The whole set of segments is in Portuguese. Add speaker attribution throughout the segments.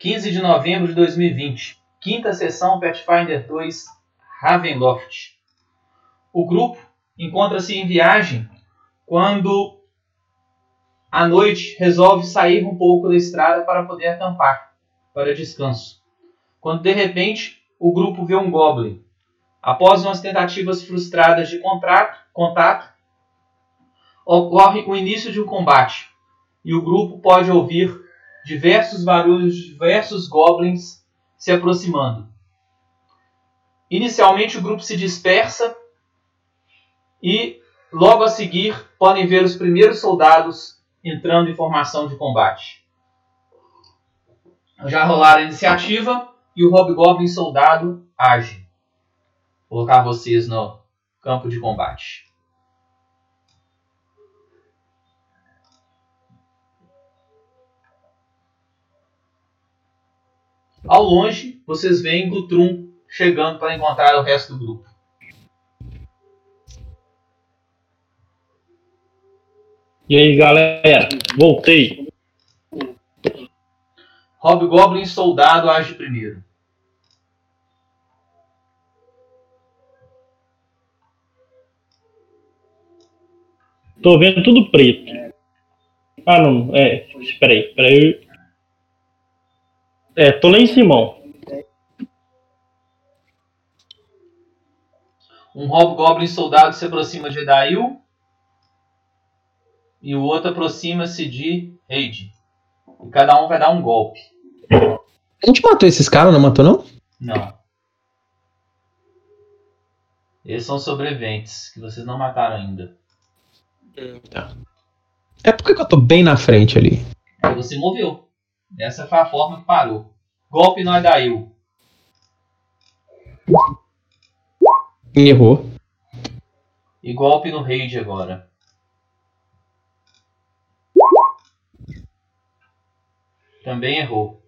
Speaker 1: 15 de novembro de 2020. Quinta sessão Pathfinder 2 Ravenloft. O grupo encontra-se em viagem quando à noite resolve sair um pouco da estrada para poder acampar para descanso. Quando de repente o grupo vê um goblin. Após umas tentativas frustradas de contrato, contato, ocorre o início de um combate e o grupo pode ouvir diversos barulhos de diversos goblins se aproximando. Inicialmente o grupo se dispersa e logo a seguir podem ver os primeiros soldados entrando em formação de combate. Já rolaram a iniciativa e o Hobgoblin soldado age. Vou colocar vocês no campo de combate. Ao longe, vocês veem Gutrum chegando para encontrar o resto do grupo.
Speaker 2: E aí, galera, voltei.
Speaker 1: Hobgoblin soldado age primeiro.
Speaker 2: Tô vendo tudo preto. Ah, não, é, espera aí, espera aí. É, tô lá em Simão.
Speaker 1: Um Hobgoblin soldado se aproxima de Edail. E o outro aproxima-se de Reid. E cada um vai dar um golpe.
Speaker 3: A gente matou esses caras, não matou não?
Speaker 1: Não. Eles são sobreviventes, que vocês não mataram ainda.
Speaker 3: Tá. É porque que eu tô bem na frente ali.
Speaker 1: Você moveu. Essa foi a forma que parou. Golpe no Adail.
Speaker 3: Errou.
Speaker 1: E golpe no Raid agora. Também errou.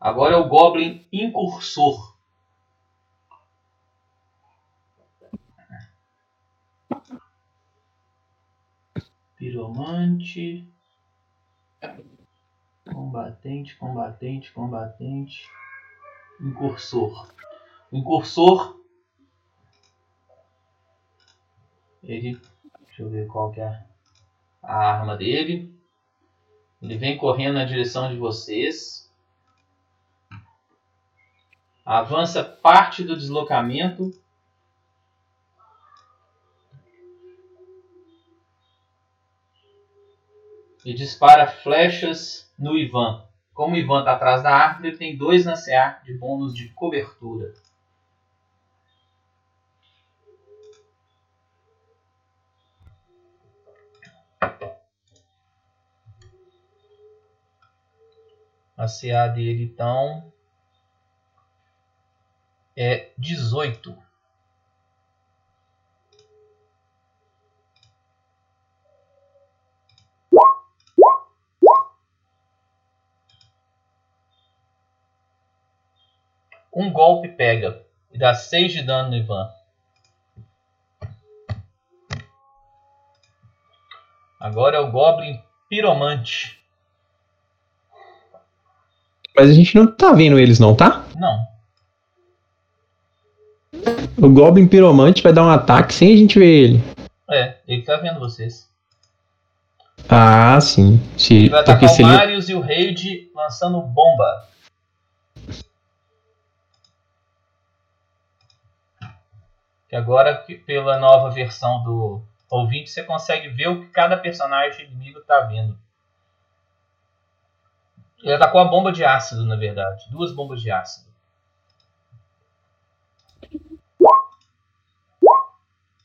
Speaker 1: Agora é o Goblin Incursor. Piromante. Combatente, combatente, combatente. Incursor. O incursor. Ele. Deixa eu ver qual que é a arma dele. Ele vem correndo na direção de vocês. Avança parte do deslocamento. E dispara flechas no Ivan. Como o Ivan está atrás da árvore, ele tem dois na CA de bônus de cobertura. A CA dele então é 18. Um golpe pega e dá 6 de dano no Ivan. Agora é o Goblin Piromante.
Speaker 3: Mas a gente não tá vendo eles não, tá?
Speaker 1: Não.
Speaker 3: O Goblin Piromante vai dar um ataque sem a gente ver ele.
Speaker 1: É, ele tá vendo vocês.
Speaker 3: Ah, sim. Se,
Speaker 1: Ele vai atacar o
Speaker 3: se ele...
Speaker 1: Marius e o Raid lançando bomba. Agora, pela nova versão do ouvinte, você consegue ver o que cada personagem inimigo tá vendo. Ele atacou a bomba de ácido, na verdade. Duas bombas de ácido.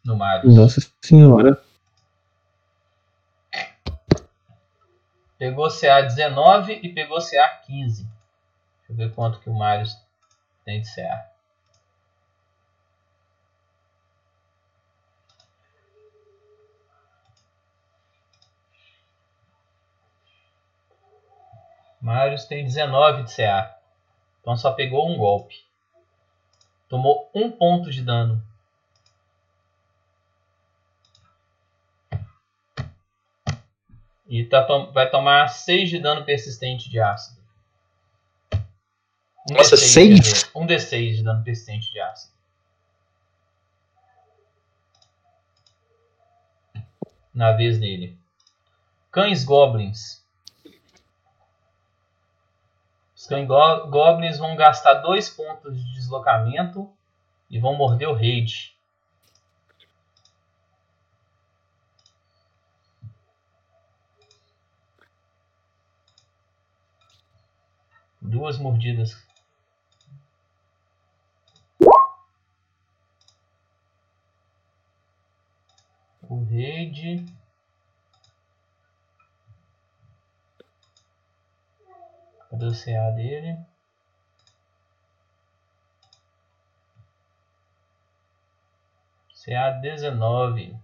Speaker 1: No Marius.
Speaker 3: Nossa senhora.
Speaker 1: Pegou CA 19 e pegou CA 15. Deixa eu ver quanto que o Marius tem de CA. Marius tem 19 de CA. Então só pegou um golpe. Tomou um ponto de dano. E tá tom- vai tomar 6 de dano persistente de ácido. Um
Speaker 3: Nossa,
Speaker 1: D6,
Speaker 3: seis?
Speaker 1: quer dizer, Um D6 de dano persistente de ácido. Na vez dele. Cães Goblins. Os cães go- Goblins vão gastar dois pontos de deslocamento e vão morder o Raid. Duas mordidas. O Raid. Cadê o CA dele? CA 19.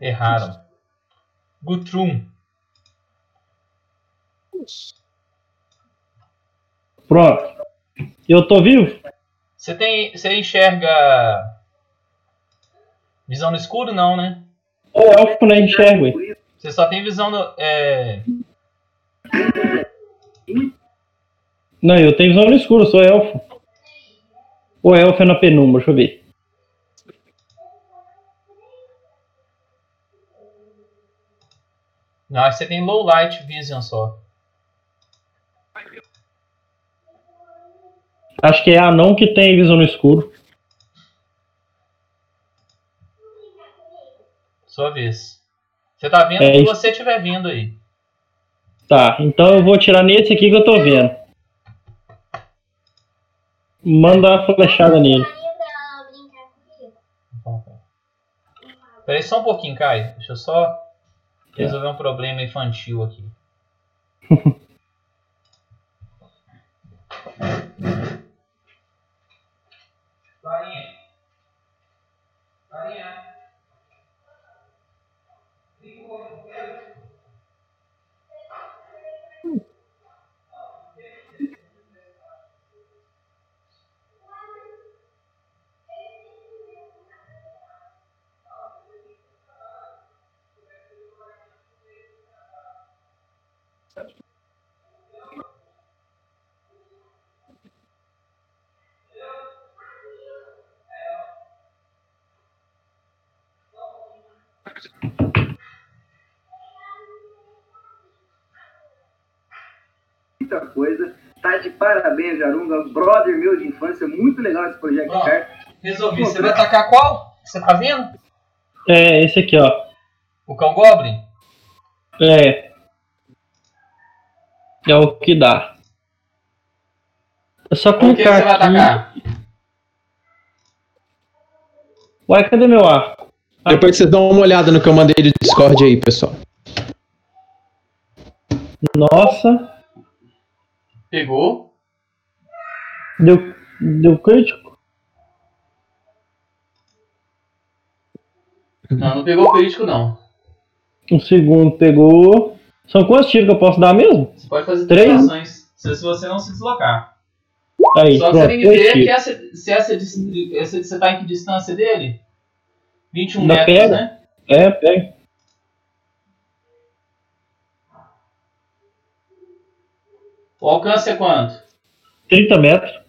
Speaker 1: Erraram. Guthrum.
Speaker 2: Pronto. Eu tô vivo?
Speaker 1: Você tem. Você enxerga. Visão no escuro não, né?
Speaker 2: O elfo não enxergo.
Speaker 1: Você só tem visão no. É...
Speaker 2: Não, eu tenho visão no escuro, sou elfo. O elfo é na penumbra, deixa eu ver.
Speaker 1: Não, você tem low light vision só.
Speaker 2: Acho que é anão que tem visão no escuro.
Speaker 1: Sua vez. Você tá vendo
Speaker 2: É
Speaker 1: o que
Speaker 2: isso.
Speaker 1: você estiver vendo aí.
Speaker 2: Tá, então eu vou tirar nesse aqui que eu tô vendo. Manda a flechada nele.
Speaker 1: Peraí só um pouquinho, Caio. Deixa eu só resolver um problema infantil aqui.
Speaker 4: muita coisa. Tá de parabéns, Jarunga. Brother meu de infância. Muito legal esse projeto carta.
Speaker 1: Resolvi. Você vai atacar qual? Você tá vendo?
Speaker 2: É, esse aqui, ó.
Speaker 1: O cão Goblin?
Speaker 2: É. É o que dá. É só
Speaker 1: Com o que você
Speaker 2: clicar
Speaker 1: vai
Speaker 2: aqui.
Speaker 1: atacar?
Speaker 2: Uai, cadê meu arco?
Speaker 3: Depois vocês dão uma olhada no que eu mandei de Discord aí, pessoal.
Speaker 2: Nossa,
Speaker 1: Pegou.
Speaker 2: deu, deu crítico.
Speaker 1: Não, não pegou crítico, não.
Speaker 2: Um segundo pegou. São quantos tiros que eu posso dar mesmo?
Speaker 1: Você pode fazer
Speaker 2: Três?
Speaker 1: ações. Se se você não se deslocar.
Speaker 2: Aí,
Speaker 1: Só que você tem que ver que essa, se essa, você tá em que distância dele? 21
Speaker 2: Ainda
Speaker 1: metros,
Speaker 2: pega.
Speaker 1: né?
Speaker 2: É, pega.
Speaker 1: O alcance é quanto?
Speaker 2: 30 metros.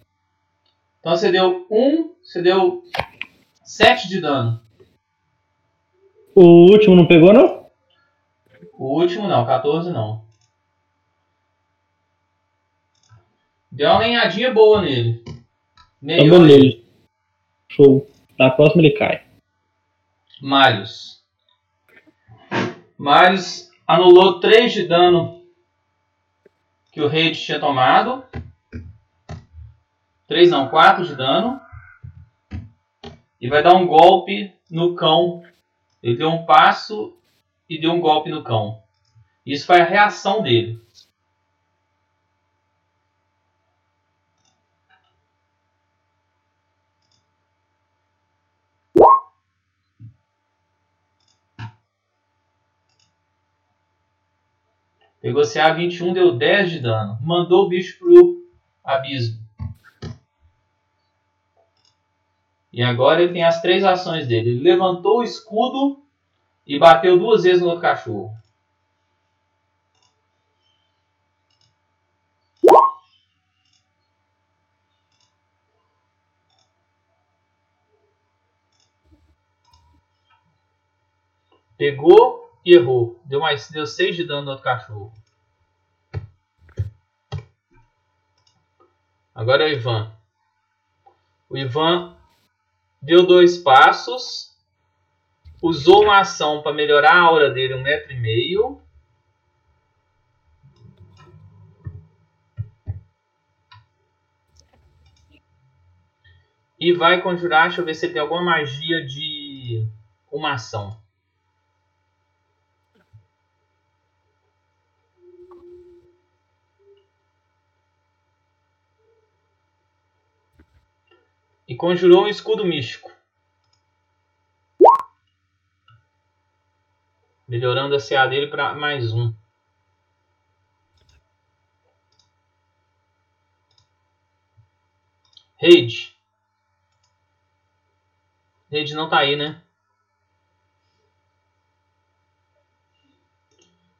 Speaker 1: Então você deu 1, você deu 7 de dano.
Speaker 2: O último não pegou, não?
Speaker 1: O último não, 14 não. Deu uma lenhadinha boa nele.
Speaker 2: Tá
Speaker 1: Meio
Speaker 2: beleza. Show. Na próxima ele cai.
Speaker 1: Marius. Marius anulou 3 de dano que o rei tinha tomado. 3 não, 4 de dano. E vai dar um golpe no cão. Ele deu um passo e deu um golpe no cão. Isso foi a reação dele. Pegou CA 21, deu 10 de dano. Mandou o bicho pro abismo. E agora ele tem as três ações dele. Ele levantou o escudo e bateu duas vezes no outro cachorro. Pegou e errou. Deu mais, deu 6 de dano no outro cachorro. Agora é o Ivan. O Ivan deu dois passos, usou uma ação para melhorar a aura dele um metro e meio. E vai conjurar, deixa eu ver se ele tem alguma magia de uma ação. E conjurou um escudo místico. Melhorando a CA dele para mais um. Raid. Raid não tá aí, né?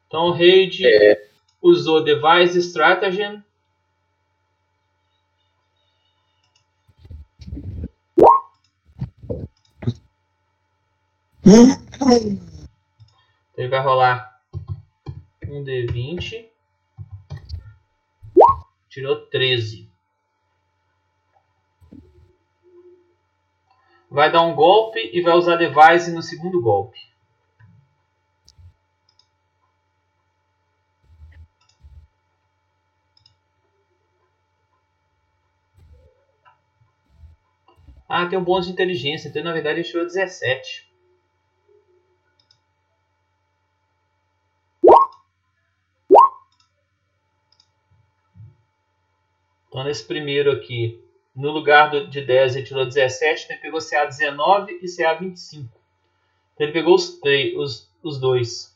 Speaker 1: Então o Raid
Speaker 3: É.
Speaker 1: usou Device Stratagem. Ele vai rolar um D20. Tirou 13. Vai dar um golpe e vai usar Device no segundo golpe. Ah, tem um bônus de inteligência, então na verdade ele tirou 17. Então nesse primeiro aqui, no lugar de 10 ele tirou 17, então ele pegou CA 19 e CA 25. Então ele pegou os, os, os dois.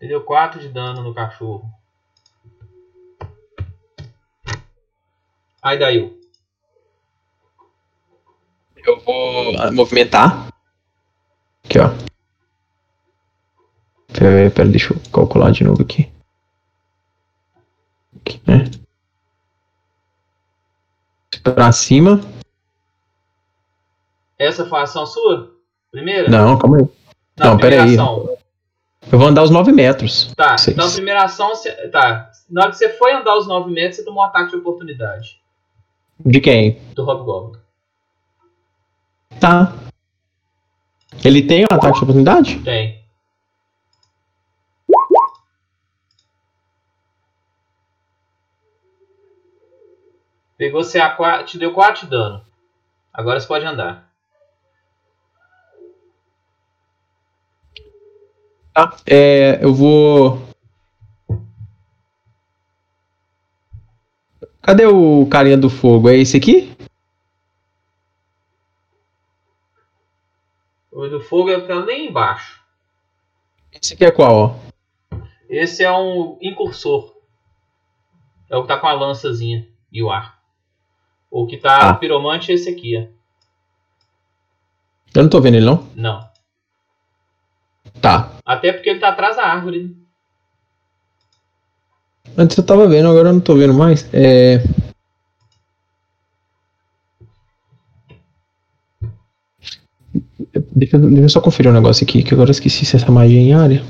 Speaker 1: Ele deu 4 de dano no cachorro. Aí daí.
Speaker 3: Eu vou ah, movimentar. Aqui, ó. Pera, pera, deixa eu calcular de novo aqui. Aqui, né? Pra cima.
Speaker 1: Essa foi a ação sua? Primeira?
Speaker 3: Não, calma aí. não,
Speaker 1: primeira
Speaker 3: pera aí.
Speaker 1: ação.
Speaker 3: Eu vou andar os 9 metros.
Speaker 1: Tá,
Speaker 3: Seis.
Speaker 1: então a primeira ação. Tá. Na hora que você foi andar os 9 metros, você tomou um ataque de oportunidade
Speaker 3: De quem?
Speaker 1: do Hobgoblin.
Speaker 3: Tá. Ele tem um ataque de oportunidade?
Speaker 1: Tem. Pegou CA4, te deu 4 de dano. Agora você pode andar.
Speaker 3: Tá. É, eu vou. Cadê o carinha do fogo? É esse aqui?
Speaker 1: O do fogo é ficar nem embaixo.
Speaker 3: Esse aqui é qual, ó?
Speaker 1: Esse é um incursor. É o que tá com a lançazinha e o ar. O que tá
Speaker 3: Ah.
Speaker 1: piromante é esse aqui, ó.
Speaker 3: Eu não tô vendo ele, não?
Speaker 1: Não.
Speaker 3: Tá.
Speaker 1: Até porque ele tá atrás da árvore. né?
Speaker 3: Antes eu tava vendo, agora eu não tô vendo mais. É. Deixa, eu- deixa eu só conferir um negócio aqui, que agora eu esqueci se essa magia é em área.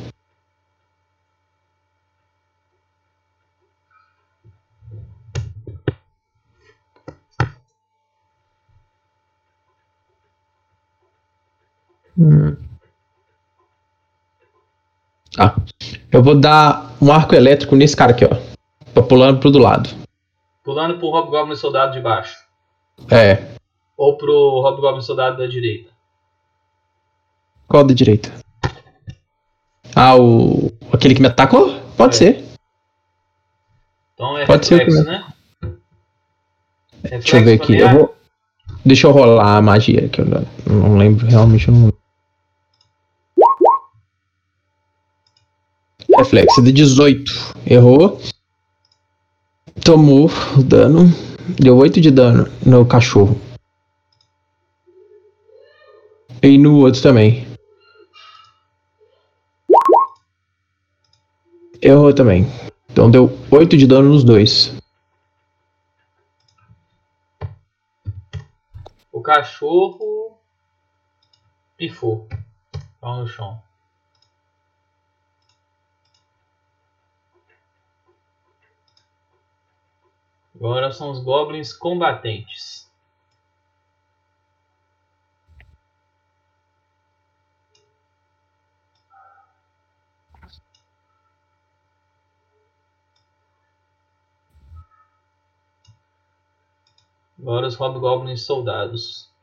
Speaker 3: Hum. Ah, eu vou dar um arco elétrico nesse cara aqui, ó. Tô pulando pro do lado.
Speaker 1: Pulando pro Hobgoblin Soldado de baixo.
Speaker 3: É.
Speaker 1: Ou pro Hobgoblin Soldado da direita.
Speaker 3: Qual da direita? Ah, o. aquele que me atacou? Pode
Speaker 1: É.
Speaker 3: ser.
Speaker 1: Então é
Speaker 3: Pode ser o
Speaker 1: reflexo,
Speaker 3: que-
Speaker 1: né?
Speaker 3: Deixa eu ver aqui. Eu vou... Deixa eu rolar a magia, que eu não, não lembro, realmente eu não lembro. Reflexo de 18. Errou. Tomou o dano. Deu 8 de dano no cachorro. E no outro também. Errou também. Então deu 8 de dano nos dois.
Speaker 1: O cachorro pifou. Pau no chão. Agora são os goblins combatentes. Agora os hobgoblins soldados.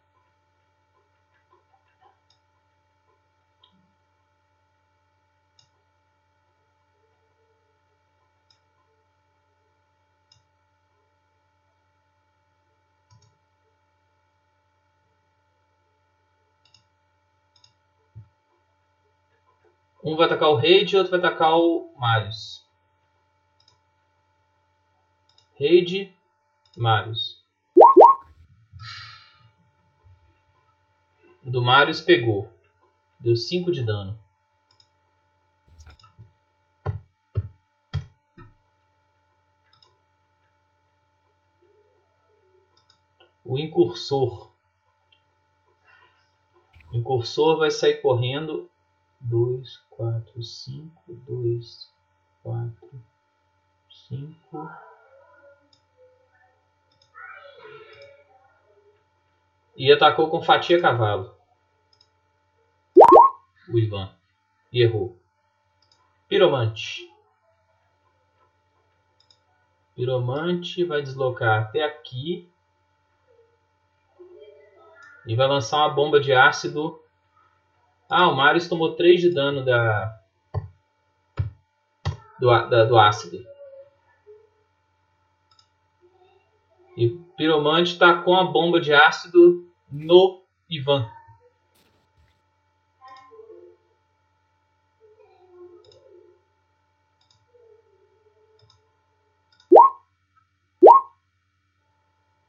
Speaker 1: Um vai atacar o Raid e outro vai atacar o Marius. Raid, Marius. O do Marius pegou. Deu 5 de dano. O incursor. O incursor vai sair correndo. 2, 4, 5, 2, 4, 5. E atacou com fatia cavalo. O Ivan. E errou. Piromante. Piromante vai deslocar até aqui. E vai lançar uma bomba de ácido. Ah, o Marius tomou 3 de dano da, do, da, do ácido. E o Piromante tá com a bomba de ácido no Ivan.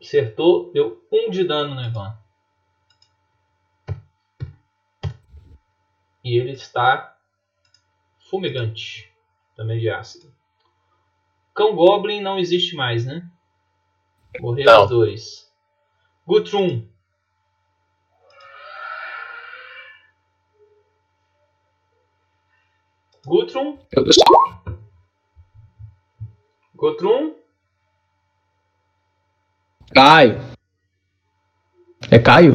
Speaker 1: Acertou, deu 1 um de dano no Ivan. E ele está fumegante, também de ácido. Cão Goblin não existe mais, né? Morreu
Speaker 3: Não.
Speaker 1: os dois. Guthrum. Guthrum.
Speaker 3: Eu, eu só-
Speaker 1: Guthrum.
Speaker 3: Caio. É Caio?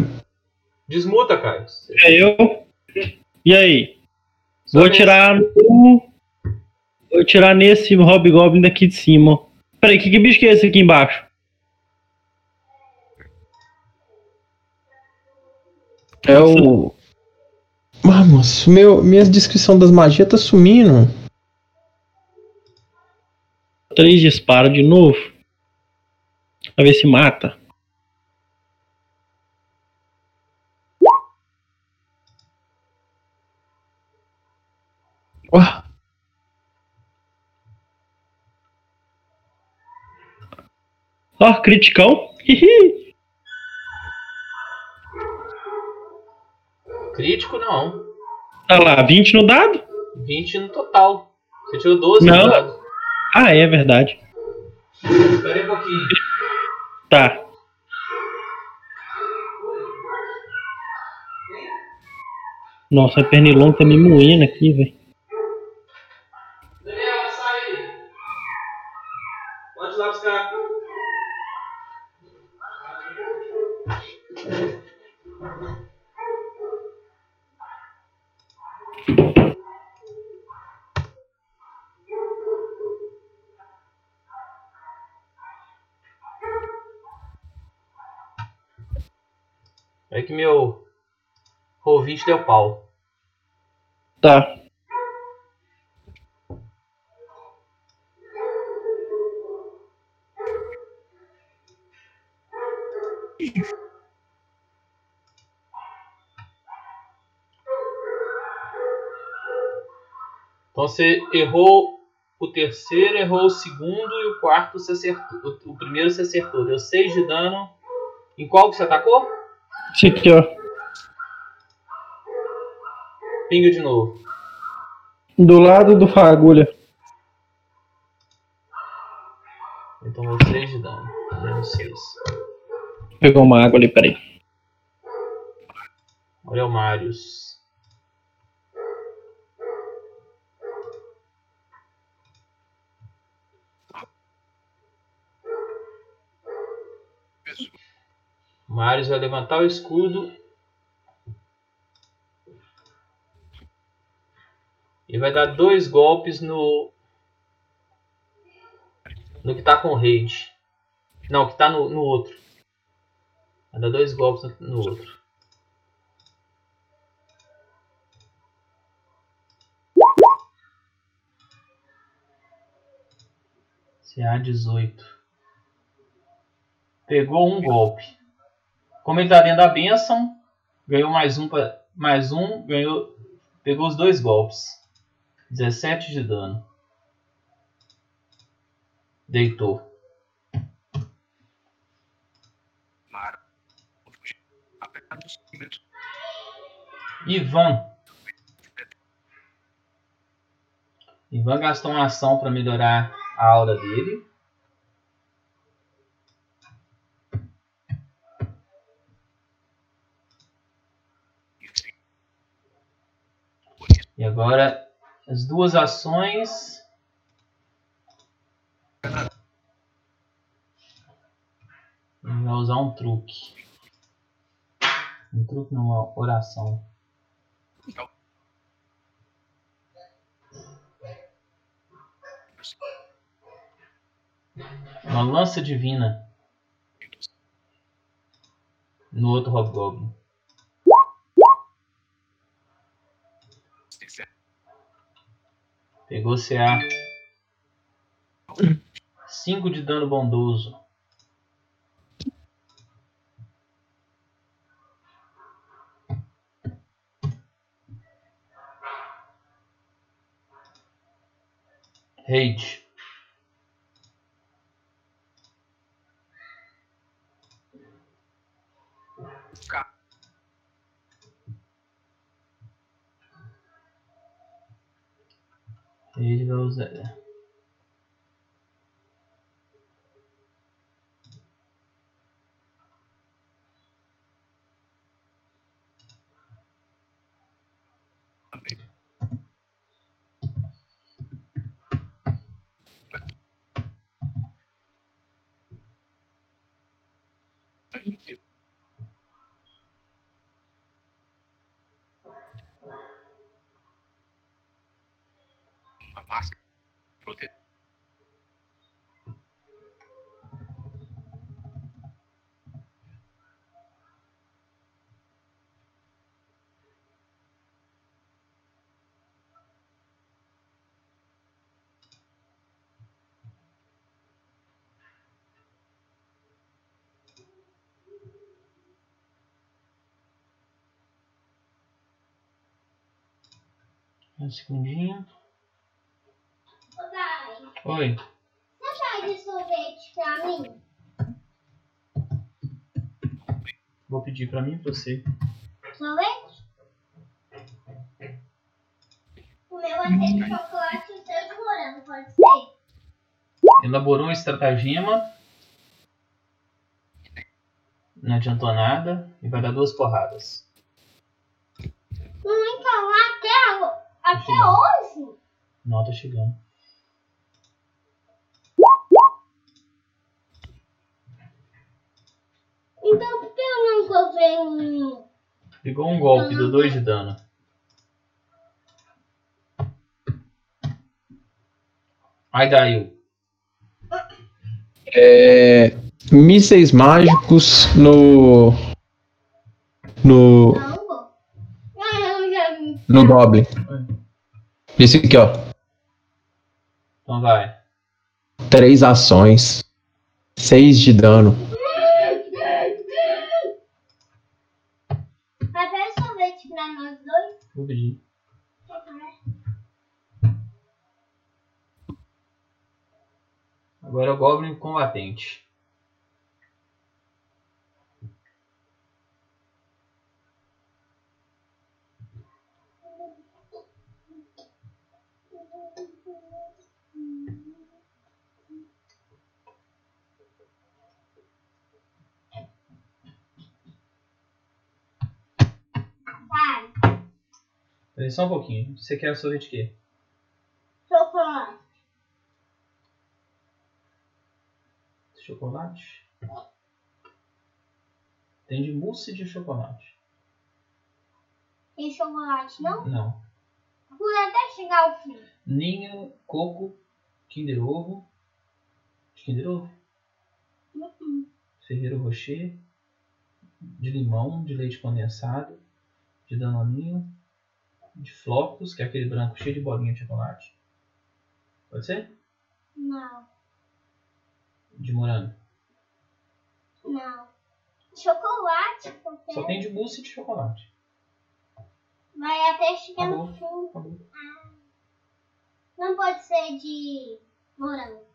Speaker 1: Desmuta, Caio.
Speaker 2: É eu. E aí?
Speaker 1: Só
Speaker 2: Vou tirar no. Vou tirar nesse Hobgoblin daqui de cima. Peraí, que, que bicho que é esse aqui embaixo?
Speaker 3: É o. Ah, moço, meu, minha descrição das magias tá sumindo.
Speaker 2: Três disparos de novo. Pra ver se mata.
Speaker 3: Ué,
Speaker 2: Ó, criticão. Hihi.
Speaker 1: Crítico não.
Speaker 2: Olha lá, 20 no dado?
Speaker 1: 20 no total. Você tirou 12
Speaker 2: Não.
Speaker 1: no dado.
Speaker 2: Ah, é verdade.
Speaker 1: Espera aí um pouquinho.
Speaker 2: Tá. Nossa, a pernilonga tá me moendo aqui, velho.
Speaker 1: Deu pau.
Speaker 2: Tá.
Speaker 1: Então você errou o terceiro, errou o segundo e o quarto você acertou. O, primeiro você acertou. Deu 6 de dano. Em qual que você atacou?
Speaker 2: Ó.
Speaker 1: Pinga de novo.
Speaker 2: Do lado do fagulha.
Speaker 1: Então deu 6 de dano. Deu 6.
Speaker 2: Pegou uma água ali, peraí.
Speaker 1: É o Marius. Marius vai levantar o escudo. E vai dar dois golpes no. No que tá com raid. Não, que tá no, no outro. Vai dar dois golpes no, no outro. CA 18. Pegou um golpe. Como ele tá dentro da benção, ganhou mais um, pra, mais um, ganhou, pegou os dois golpes. 17 de dano. Deitou. Ivan. Ivan gastou uma ação para melhorar a aura dele. E agora as duas ações. Vai usar um truque. Um truque numa oração. Uma lança divina. No outro Hobgoblin. Pegou CA. 5 de dano bondoso. Rage. Ele vai usar. Um segundinho. Oi.
Speaker 5: você esse sorvete pra mim?
Speaker 1: Vou pedir pra mim e pra você.
Speaker 5: Sorvete? O meu vai ser de chocolate e o seu de morango, pode ser?
Speaker 1: Elaborou um estratagema. Não adiantou nada. E vai dar duas porradas.
Speaker 5: Não, então, até, agora- até hoje?
Speaker 1: Não, tá chegando.
Speaker 5: Então por que eu nunca venho?
Speaker 1: Pegou um golpe, deu 2 de dano. Aí daí.
Speaker 3: É, mísseis mágicos no. No.
Speaker 5: Não. Ah.
Speaker 3: No Goblin. Esse aqui, ó.
Speaker 1: Então vai.
Speaker 3: Três ações. Seis de dano.
Speaker 1: Agora Goblin Combatente. Peraí, só um pouquinho. Você quer o sorvete de quê?
Speaker 5: Chocolate.
Speaker 1: Chocolate? Tem de mousse de chocolate.
Speaker 5: Tem chocolate, não?
Speaker 1: Não.
Speaker 5: Por até chegar ao fim.
Speaker 1: Ninho, coco, Kinder Ovo. De Kinder Ovo?
Speaker 5: Uhum.
Speaker 1: Ferreiro Rocher. De limão, de leite condensado. De danoninho. De flocos, que é aquele branco cheio de bolinha de chocolate. Pode ser?
Speaker 5: Não,
Speaker 1: De morango.
Speaker 5: não. Chocolate, porque
Speaker 1: Só tem de mousse de chocolate.
Speaker 5: vai até chegar no fundo.
Speaker 1: Acabou.
Speaker 5: Não pode ser de morango.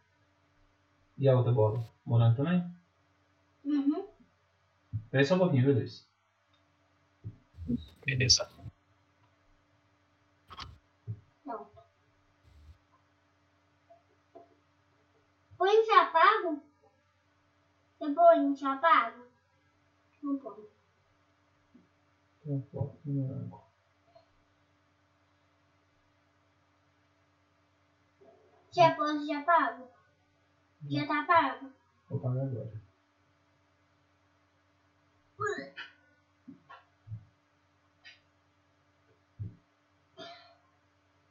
Speaker 1: E a outra bola? Morango também?
Speaker 5: Uhum.
Speaker 1: Peraí só um pouquinho, viu, Luiz?
Speaker 3: Beleza.
Speaker 5: Não. Põe já pago? Você põe já pago? Não põe.
Speaker 1: Um pouco de morango.
Speaker 5: Já pôs já pago? Já tá pago?
Speaker 1: Vou pagar agora.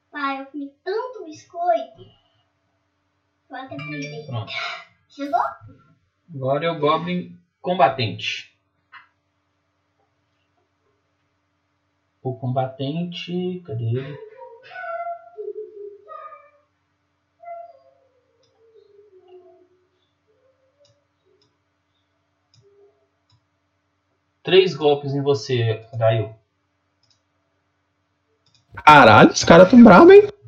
Speaker 5: Pai, eu comi tanto biscoito.
Speaker 1: Pronto.
Speaker 5: Chegou?
Speaker 1: Agora é o Goblin Combatente. O combatente. Cadê ele? Três golpes em você, Daio.
Speaker 3: Caralho, os caras tão bravos, hein?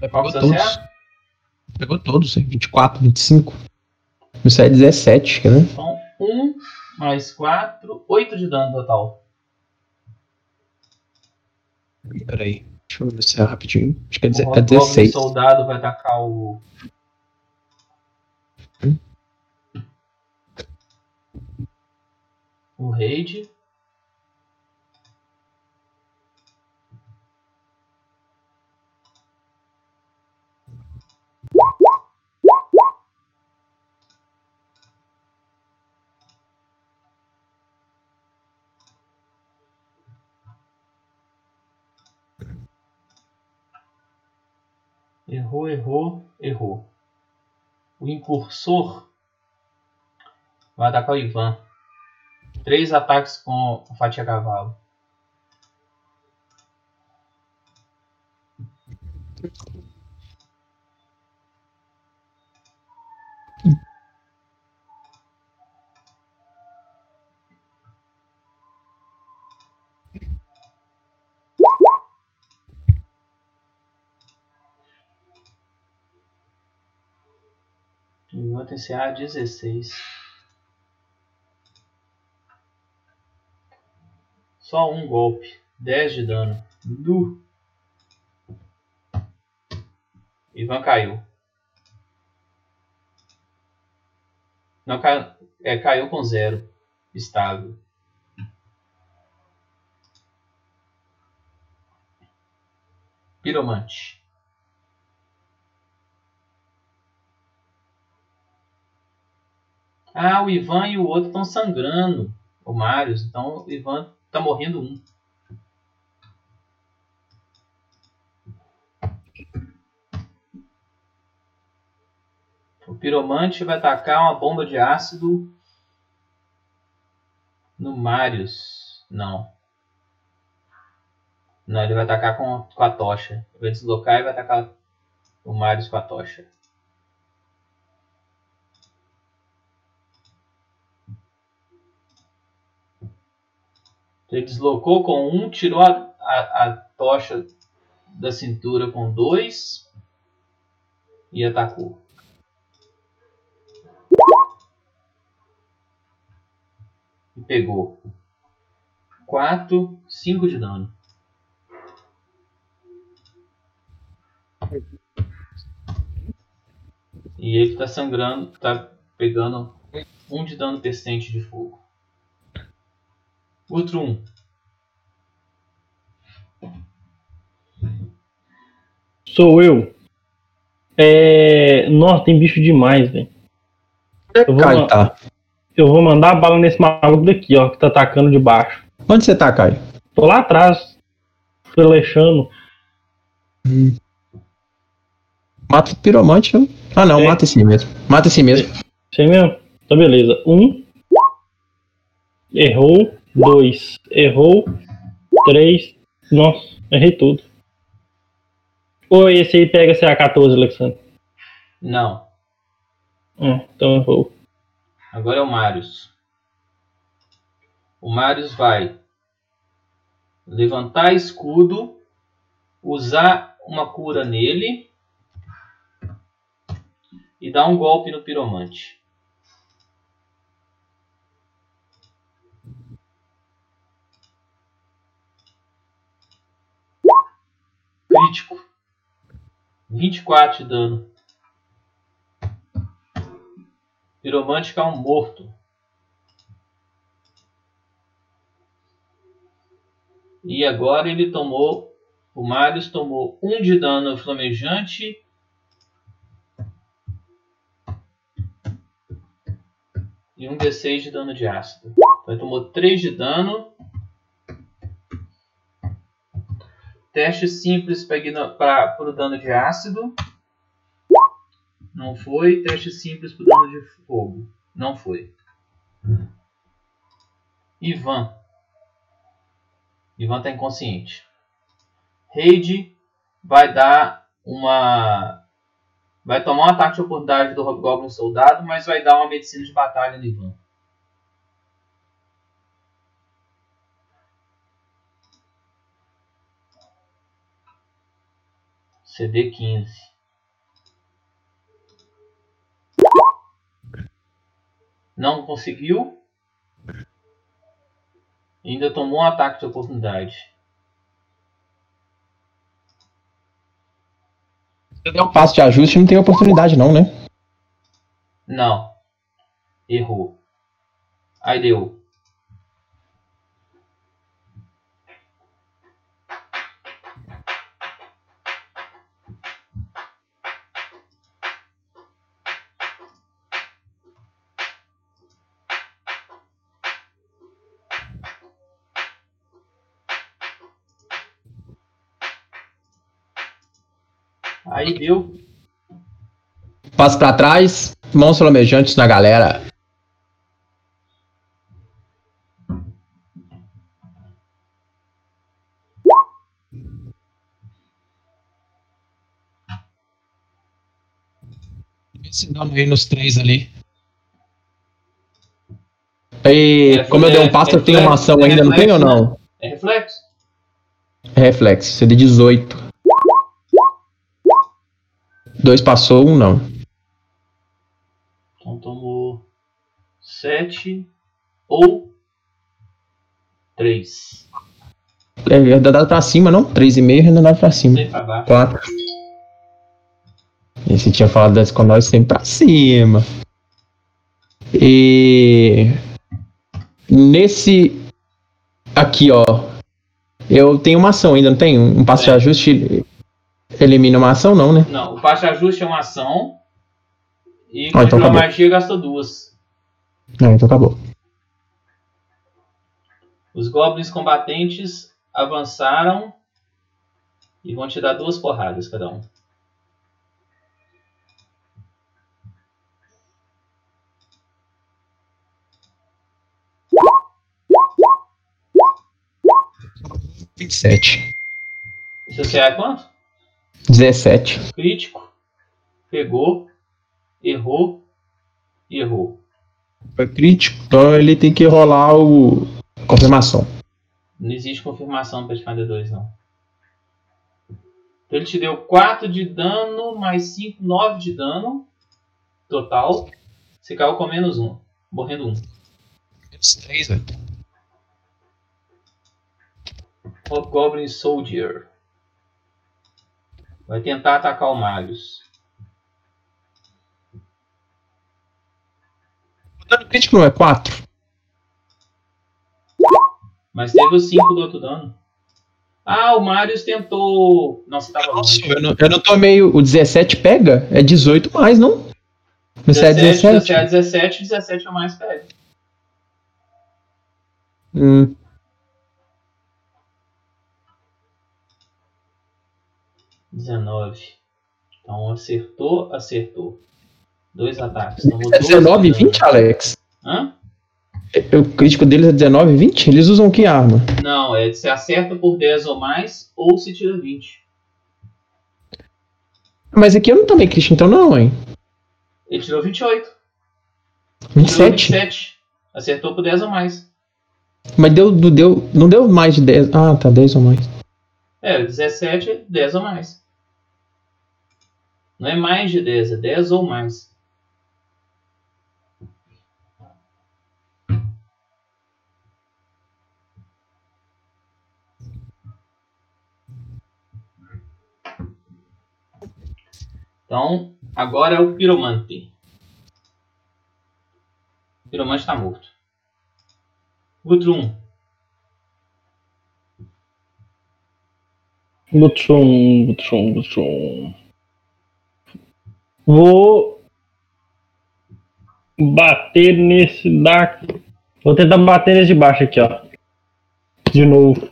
Speaker 3: Pegou todos. Pegou todos, hein? 24, 25. Isso é 17, quer ver?
Speaker 1: Então, 1 mais 4, 8 de dano total.
Speaker 3: Peraí. Deixa eu ver se é rapidinho. Acho que é,
Speaker 1: O
Speaker 3: deze- é 16.
Speaker 1: soldado vai atacar o. O raid. Errou, errou, errou. O incursor vai atacar o Ivan. Três ataques com a fatia cavalo. O Ivan tem CA 16. Só um golpe. 10 de dano. Nu. Ivan caiu. Não caiu. É, caiu com zero. Estável. Piromante. Ah, o Ivan e o outro estão sangrando. O Marius. Então o Ivan tá morrendo um. O piromante vai tacar uma bomba de ácido no Marius. Não. Não, ele vai atacar com, com a tocha. Vai deslocar e vai atacar o Marius com a tocha. Ele deslocou com um, tirou a, a, a tocha da cintura com dois e atacou. E pegou 4, 5 de dano. E ele tá sangrando, tá pegando um de dano persistente de fogo. Outro um.
Speaker 2: Sou eu. É. Nossa, tem bicho demais, velho. Eu vou,
Speaker 3: Caio tá.
Speaker 2: eu vou mandar a bala nesse maluco daqui, ó, que tá atacando de baixo.
Speaker 3: Onde você tá, Caio?
Speaker 2: Tô lá atrás, flechando.
Speaker 3: Mata o piromante. eu- Ah, não,
Speaker 2: É.
Speaker 3: mata esse mesmo. Mata esse mesmo.
Speaker 2: Sei mesmo? Tá beleza. Um. Errou. Dois. Errou. Três. Nossa, errei tudo. Ou esse aí pega CA14, Alexandre.
Speaker 1: Não.
Speaker 2: Hum, então errou.
Speaker 1: Agora é o Marius. O Marius vai levantar escudo, usar uma cura nele e dar um golpe no piromante. Crítico. 24 de dano. Piromante cai um morto. E agora ele tomou. O Marius tomou 1 de dano flamejante. E um D6 de dano de ácido. Então ele tomou 3 de dano. Teste simples para o dano de ácido. Não foi. Teste simples para o dano de fogo. Não foi. Ivan. Ivan está inconsciente. Reid vai dar uma. Vai tomar um ataque de oportunidade do Goblin Soldado, mas vai dar uma medicina de batalha no Ivan. CD 15. Não conseguiu. Ainda tomou um ataque de oportunidade.
Speaker 3: Se der um passo de ajuste, não tem oportunidade, não, né?
Speaker 1: Não. Errou. Aí deu. Aí deu.
Speaker 3: Passo pra trás, mãos flamejantes na galera. Esse dano aí nos três ali. E
Speaker 1: É,
Speaker 3: como eu dei um passo, eu tenho uma ação ainda, não tem ou não?
Speaker 1: É reflexo.
Speaker 3: Reflexo, CD 18. Dois passou, um não.
Speaker 1: Então tomou 7 ou 3.
Speaker 3: É dado pra cima, não? 3,5 arredondado pra cima.
Speaker 1: Sem pra baixo.
Speaker 3: 4. Esse tinha falado das com nós sempre pra cima. E. Nesse. Aqui, ó. Eu tenho uma ação ainda, não tenho? Um passo de
Speaker 1: É.
Speaker 3: ajuste elimina uma ação, não, né?
Speaker 1: Não, o de ajuste é uma ação. E
Speaker 3: Ah, então acabou.
Speaker 1: magia gasta duas.
Speaker 3: Não, então acabou.
Speaker 1: Os goblins combatentes avançaram e vão te dar duas porradas cada um.
Speaker 3: Vinte e sete.
Speaker 1: CA é quanto?
Speaker 3: 17.
Speaker 1: Crítico. Pegou. Errou. E errou.
Speaker 3: Foi crítico, então ele tem que rolar o. Confirmação.
Speaker 1: Não existe confirmação no Pathfinder 2, não. Então ele te deu 4 de dano, mais 5, 9 de dano. Total. Você caiu com menos 1. Morrendo 1.
Speaker 3: Menos 3, velho.
Speaker 1: Hobgoblin Soldier. Vai tentar atacar o Marius.
Speaker 3: O dano crítico não é 4?
Speaker 1: Mas teve o 5 do outro dano. Ah, o Marius tentou. Você tava
Speaker 3: Nossa, eu não, eu não tô meio. O 17 pega? É 18 mais, não? Você é
Speaker 1: 17,
Speaker 3: 17?
Speaker 1: você é 17, 17 ou mais pega.
Speaker 3: Hum,
Speaker 1: Dezenove. Então acertou, acertou. Dois ataques. Tomou
Speaker 3: é
Speaker 1: 12
Speaker 3: 19 e
Speaker 1: de dano.
Speaker 3: 20, Alex?
Speaker 1: Hã?
Speaker 3: É, O crítico deles é 19 e 20? Eles usam que arma?
Speaker 1: Não, é se acerta por 10 ou mais ou se tira 20.
Speaker 3: Mas aqui eu não tomei crítico, então não, hein?
Speaker 1: Ele tirou 28. Tirou
Speaker 3: 27?
Speaker 1: 27. Acertou por 10 ou mais.
Speaker 3: Mas deu, deu, não deu mais de 10. Ah, tá, 10 ou mais.
Speaker 1: É, 17, 10 ou mais. Não é mais de 10, é 10 ou mais. Então, agora é o piromante. O piromante está morto. Gutrum,
Speaker 2: Butchum, butchum, butchum. Vou bater nesse daqui. Vou tentar bater nesse de baixo aqui, ó. De novo.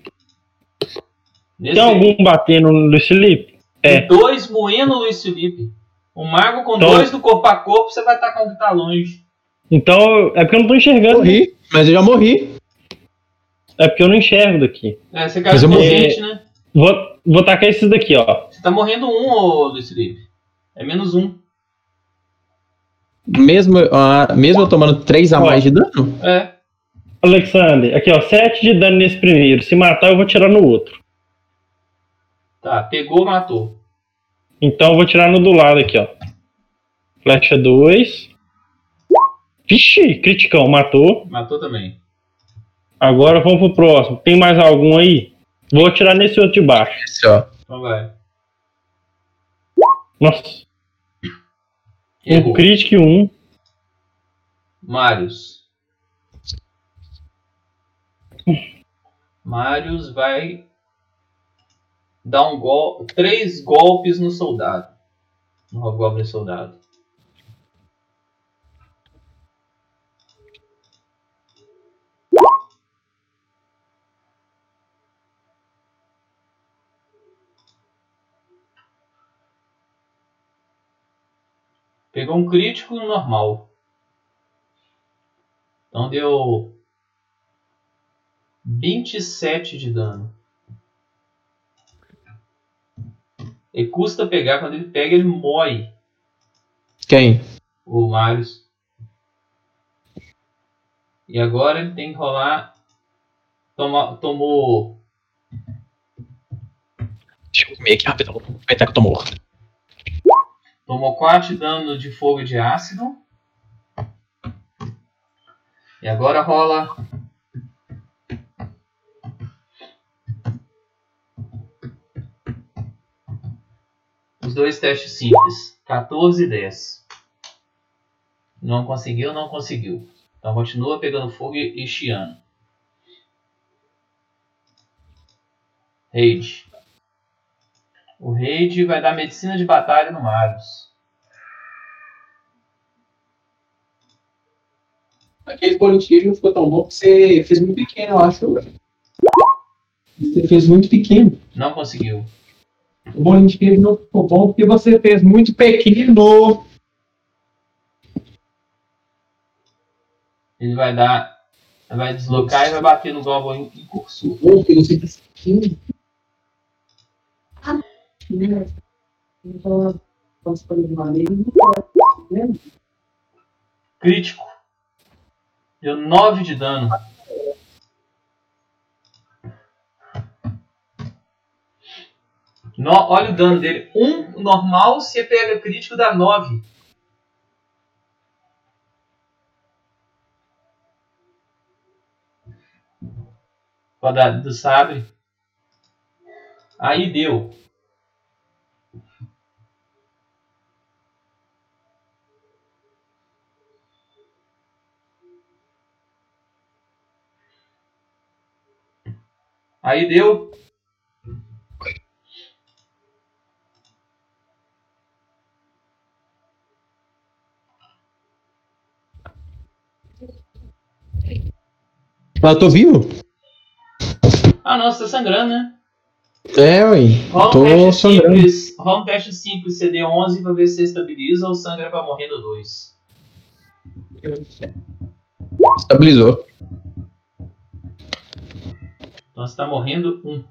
Speaker 1: nesse
Speaker 2: Tem algum batendo no Felipe? É.
Speaker 1: Dois moendo o Luiz Felipe. Um mago com
Speaker 2: Então-
Speaker 1: dois do corpo a corpo, você vai estar com o que tá longe.
Speaker 2: Então, é porque eu não tô enxergando.
Speaker 3: Morri, mas eu já morri.
Speaker 2: É porque eu não enxergo daqui.
Speaker 1: É, você caiu consciente, né?
Speaker 2: Vou, vou tacar esses daqui, ó.
Speaker 1: Você tá morrendo um, ô Luiz Felipe. É menos um.
Speaker 3: Mesmo, ah, mesmo eu tomando 3 a mais de dano?
Speaker 1: É.
Speaker 2: Alexander, aqui, ó. 7 de dano nesse primeiro. Se matar, eu vou tirar no outro.
Speaker 1: Tá, pegou, matou.
Speaker 2: Então eu vou tirar no do lado aqui, ó. Flecha 2. Vixe, criticão, matou.
Speaker 1: Matou também.
Speaker 2: Agora vamos pro próximo. Tem mais algum aí? Vou atirar nesse outro de baixo.
Speaker 3: Esse, ó.
Speaker 1: Então vai.
Speaker 2: Nossa, um
Speaker 1: Errou.
Speaker 2: crítico e um.
Speaker 1: Marius. Marius vai dar um gol, três golpes no soldado. No Hobgoblin soldado. Pegou um crítico normal. Então deu 27 de dano. E custa pegar, quando ele pega, ele mói
Speaker 3: Quem?
Speaker 1: o Marius. E agora ele tem que rolar. Toma, tomou.
Speaker 3: Deixa eu comer aqui rapidão. Aproveitar que eu tô morto.
Speaker 1: Tomou 4 de dano de fogo de ácido. E agora rola. Os dois testes simples. 14 e 10. Não conseguiu, não conseguiu. Então continua pegando fogo e chiando. Raid. O Raid vai dar medicina de batalha no Marius.
Speaker 3: Aquele queijo não ficou tão bom que você fez muito pequeno, eu acho. Você fez muito pequeno.
Speaker 1: Não conseguiu.
Speaker 3: O bolinho de queijo não ficou bom porque você fez muito pequeno.
Speaker 1: Ele vai dar. Vai deslocar e vai bater no Goblin em curso
Speaker 3: filha, de
Speaker 1: Crítico. Deu 9 de dano. No, olha o dano dele. Um normal, você pega é crítico, dá 9. Rodada do sabre. Aí deu Aí deu.
Speaker 3: Mas eu tô vivo?
Speaker 1: Ah, não, você tá sangrando, né?
Speaker 3: É, ué.
Speaker 1: Rola um
Speaker 3: Tô
Speaker 1: teste
Speaker 3: sangrando.
Speaker 1: simples. Rola um teste simples CD11 pra ver se você estabiliza ou sangra pra morrer no 2.
Speaker 3: Estabilizou.
Speaker 1: Então você tá morrendo 1.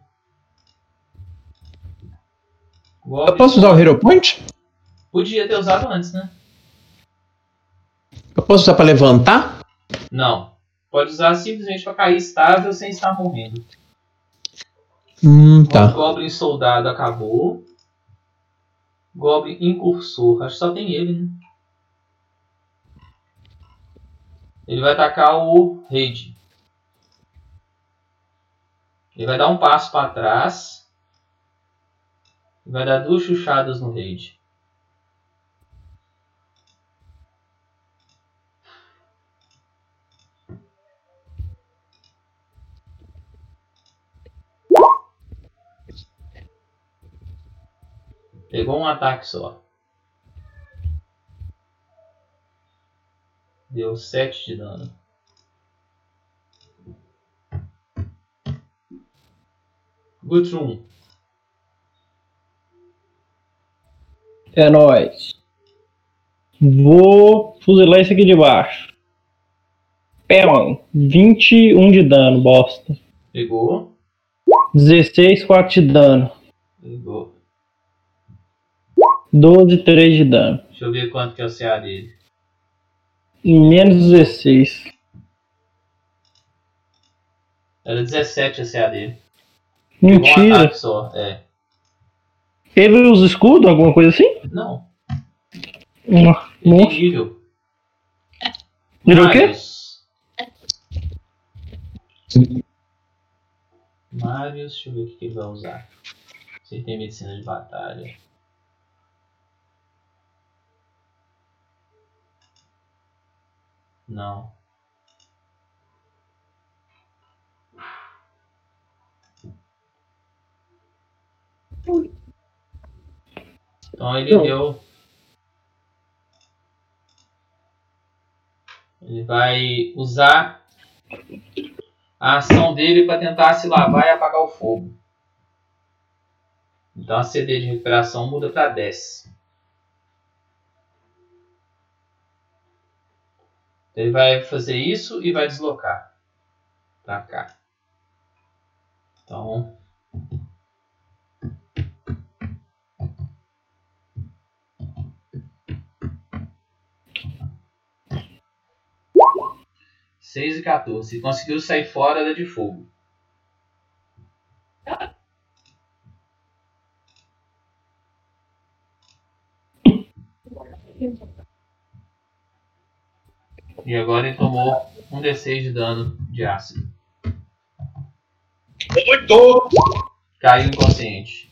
Speaker 1: Um.
Speaker 3: Eu posso usar o Hero Point?
Speaker 1: Podia ter usado antes, né?
Speaker 3: Eu posso usar pra levantar?
Speaker 1: Não. Pode usar simplesmente pra cair estável sem estar morrendo.
Speaker 3: Hum,
Speaker 1: O
Speaker 3: tá.
Speaker 1: Goblin Soldado acabou. Goblin Incursor. Acho que só tem ele, né? Ele vai atacar o Raid. Ele vai dar um passo para trás. E vai dar duas chuchadas no Raid. Pegou um ataque só. Deu 7 de dano. Guthrum.
Speaker 2: É nóis. Vou fuzilar esse aqui de baixo. Pé, mano. 21 de dano, bosta.
Speaker 1: Pegou.
Speaker 2: 16, 4 de dano.
Speaker 1: Pegou.
Speaker 2: 12, 3 de dano.
Speaker 1: Deixa eu ver quanto que é o CA dele.
Speaker 2: E menos 16.
Speaker 1: Era 17 a CA dele. Um
Speaker 2: Mentira.
Speaker 1: ataque só. É.
Speaker 2: Ele usa escudo, alguma coisa assim?
Speaker 1: Não.
Speaker 2: Não.
Speaker 1: Nível.
Speaker 2: Virou o quê?
Speaker 1: Marius. Deixa eu ver o que ele vai usar. Se ele tem medicina de batalha. Não. Então ele
Speaker 2: Não.
Speaker 1: deu. Ele vai usar a ação dele para tentar se lavar e apagar o fogo. Então a CD de recuperação muda para 10. Ele vai fazer isso e vai deslocar para cá. Então seis e 14. Conseguiu sair fora da de fogo. E agora ele tomou um D6 de dano de ácido.
Speaker 3: Muito!
Speaker 1: Caiu inconsciente.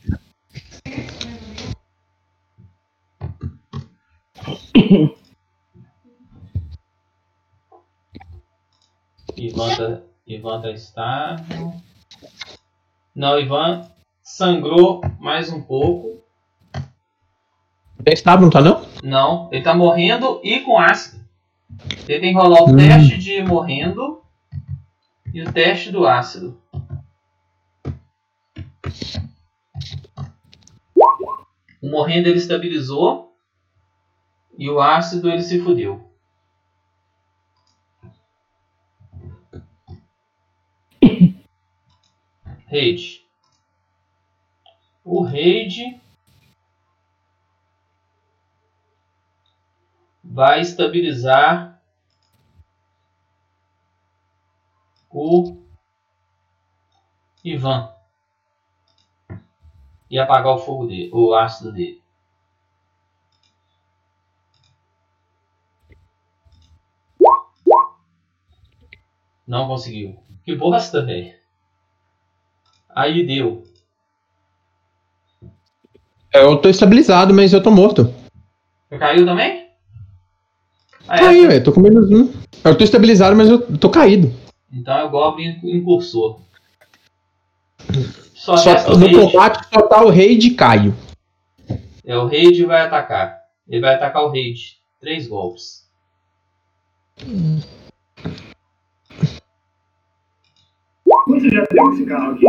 Speaker 1: Ivan tá, Ivan tá estável. Não, Ivan sangrou mais um pouco.
Speaker 3: Tá estável, não tá não?
Speaker 1: Não, ele tá morrendo e com ácido. Ele tem que rolar o
Speaker 3: Hum.
Speaker 1: teste de morrendo e o teste do ácido. O morrendo ele estabilizou e o ácido ele se fudeu. Raid. O raid vai estabilizar o Ivan. e apagar o fogo dele, o ácido dele. Não conseguiu. Que bosta, velho. Aí deu.
Speaker 3: Eu tô estabilizado, mas eu tô morto.
Speaker 1: Você caiu também? Ah, é?
Speaker 3: Caí, velho. Tô com menos um. Eu tô estabilizado, mas eu tô caído.
Speaker 1: Então é o Goblin incursor. Só,
Speaker 3: Só, no combate só tá o rei de Caio.
Speaker 1: É o Raid vai atacar. Ele vai atacar o Raid. Três golpes.
Speaker 4: Você já deu esse carro aqui?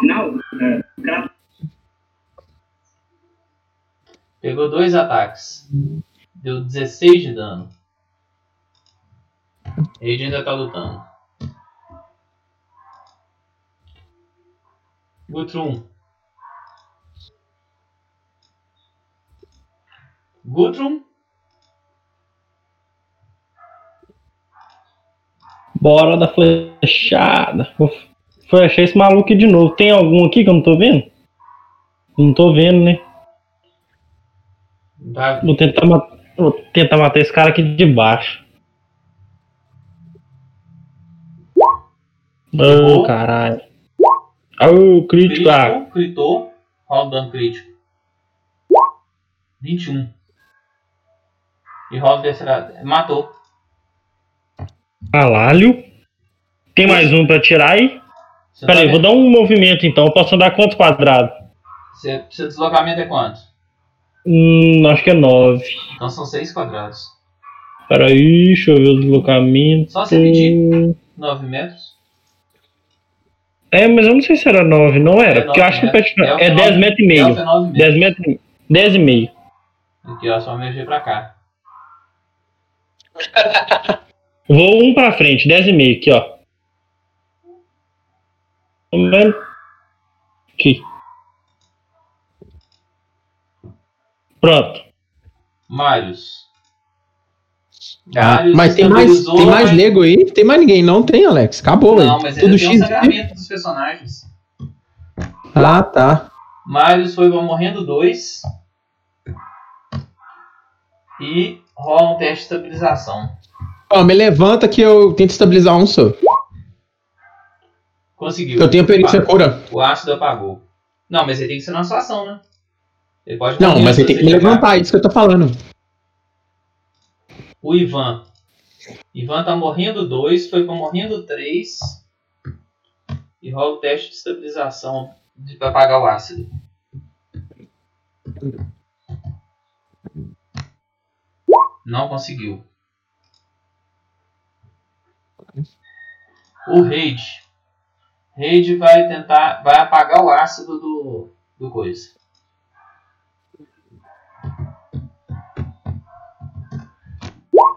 Speaker 4: Final? É. Cara,
Speaker 1: Pegou dois ataques. Deu 16 de dano. Raid ainda tá lutando. Guthrum. Guthrum?
Speaker 2: Bora da flechada. Vou flechar esse maluco aqui de novo. Tem algum aqui que eu não tô vendo? Não tô vendo, né?
Speaker 1: Tá,
Speaker 2: Vou tentar, ma- vou tentar matar esse cara aqui de baixo. Ô, caralho. Ô. Ah,
Speaker 1: Crítico, critou. Rola o dano crítico. 21. E rola o terceiro. Matou.
Speaker 2: Caralho. Tem mais um pra tirar aí?
Speaker 1: Tá
Speaker 2: vou dar um movimento então. Eu posso andar quantos quadrados?
Speaker 1: Você, seu deslocamento é quanto?
Speaker 2: Hum, acho que é 9.
Speaker 1: Então são 6 quadrados.
Speaker 2: Pera aí, deixa eu ver o deslocamento.
Speaker 1: Só você medir. 9 metros.
Speaker 2: É, mas eu não sei se era 9, não era.
Speaker 1: É
Speaker 2: porque eu acho que o
Speaker 1: metros.
Speaker 2: pet
Speaker 1: É
Speaker 2: é
Speaker 1: que
Speaker 2: 10
Speaker 1: nove-
Speaker 2: metros e meio.
Speaker 1: é 9 metros.
Speaker 2: 10 metros, 10 e meio.
Speaker 1: Aqui, ó, só mexer pra cá.
Speaker 2: Vou um pra frente, 10 e meio aqui, ó. Tomando. Aqui. Pronto.
Speaker 1: Marius.
Speaker 3: Ah, mas tem mais, tem mais nego aí? Tem mais ninguém, não tem, Alex? Acabou,
Speaker 1: Não, mas
Speaker 3: Tudo
Speaker 1: um
Speaker 3: X.
Speaker 1: sangramento dos personagens.
Speaker 3: Ah, tá.
Speaker 1: Marius foi morrendo 2. E rola um teste de estabilização.
Speaker 3: Ó, me levanta que eu tento estabilizar um só.
Speaker 1: Conseguiu.
Speaker 3: Eu tenho perícia
Speaker 1: Ah,
Speaker 3: cura.
Speaker 1: O ácido apagou. Não, mas ele tem que ser na sua ação, né? Ele pode
Speaker 3: Não, mas ele tem que me levantar, é isso que eu tô falando.
Speaker 1: O Ivan. Ivan tá morrendo 2, foi pra morrendo 3. E rola o teste de estabilização de, pra apagar o ácido. Não conseguiu. O Raid. Raid vai tentar. Vai apagar o ácido do. do coisa.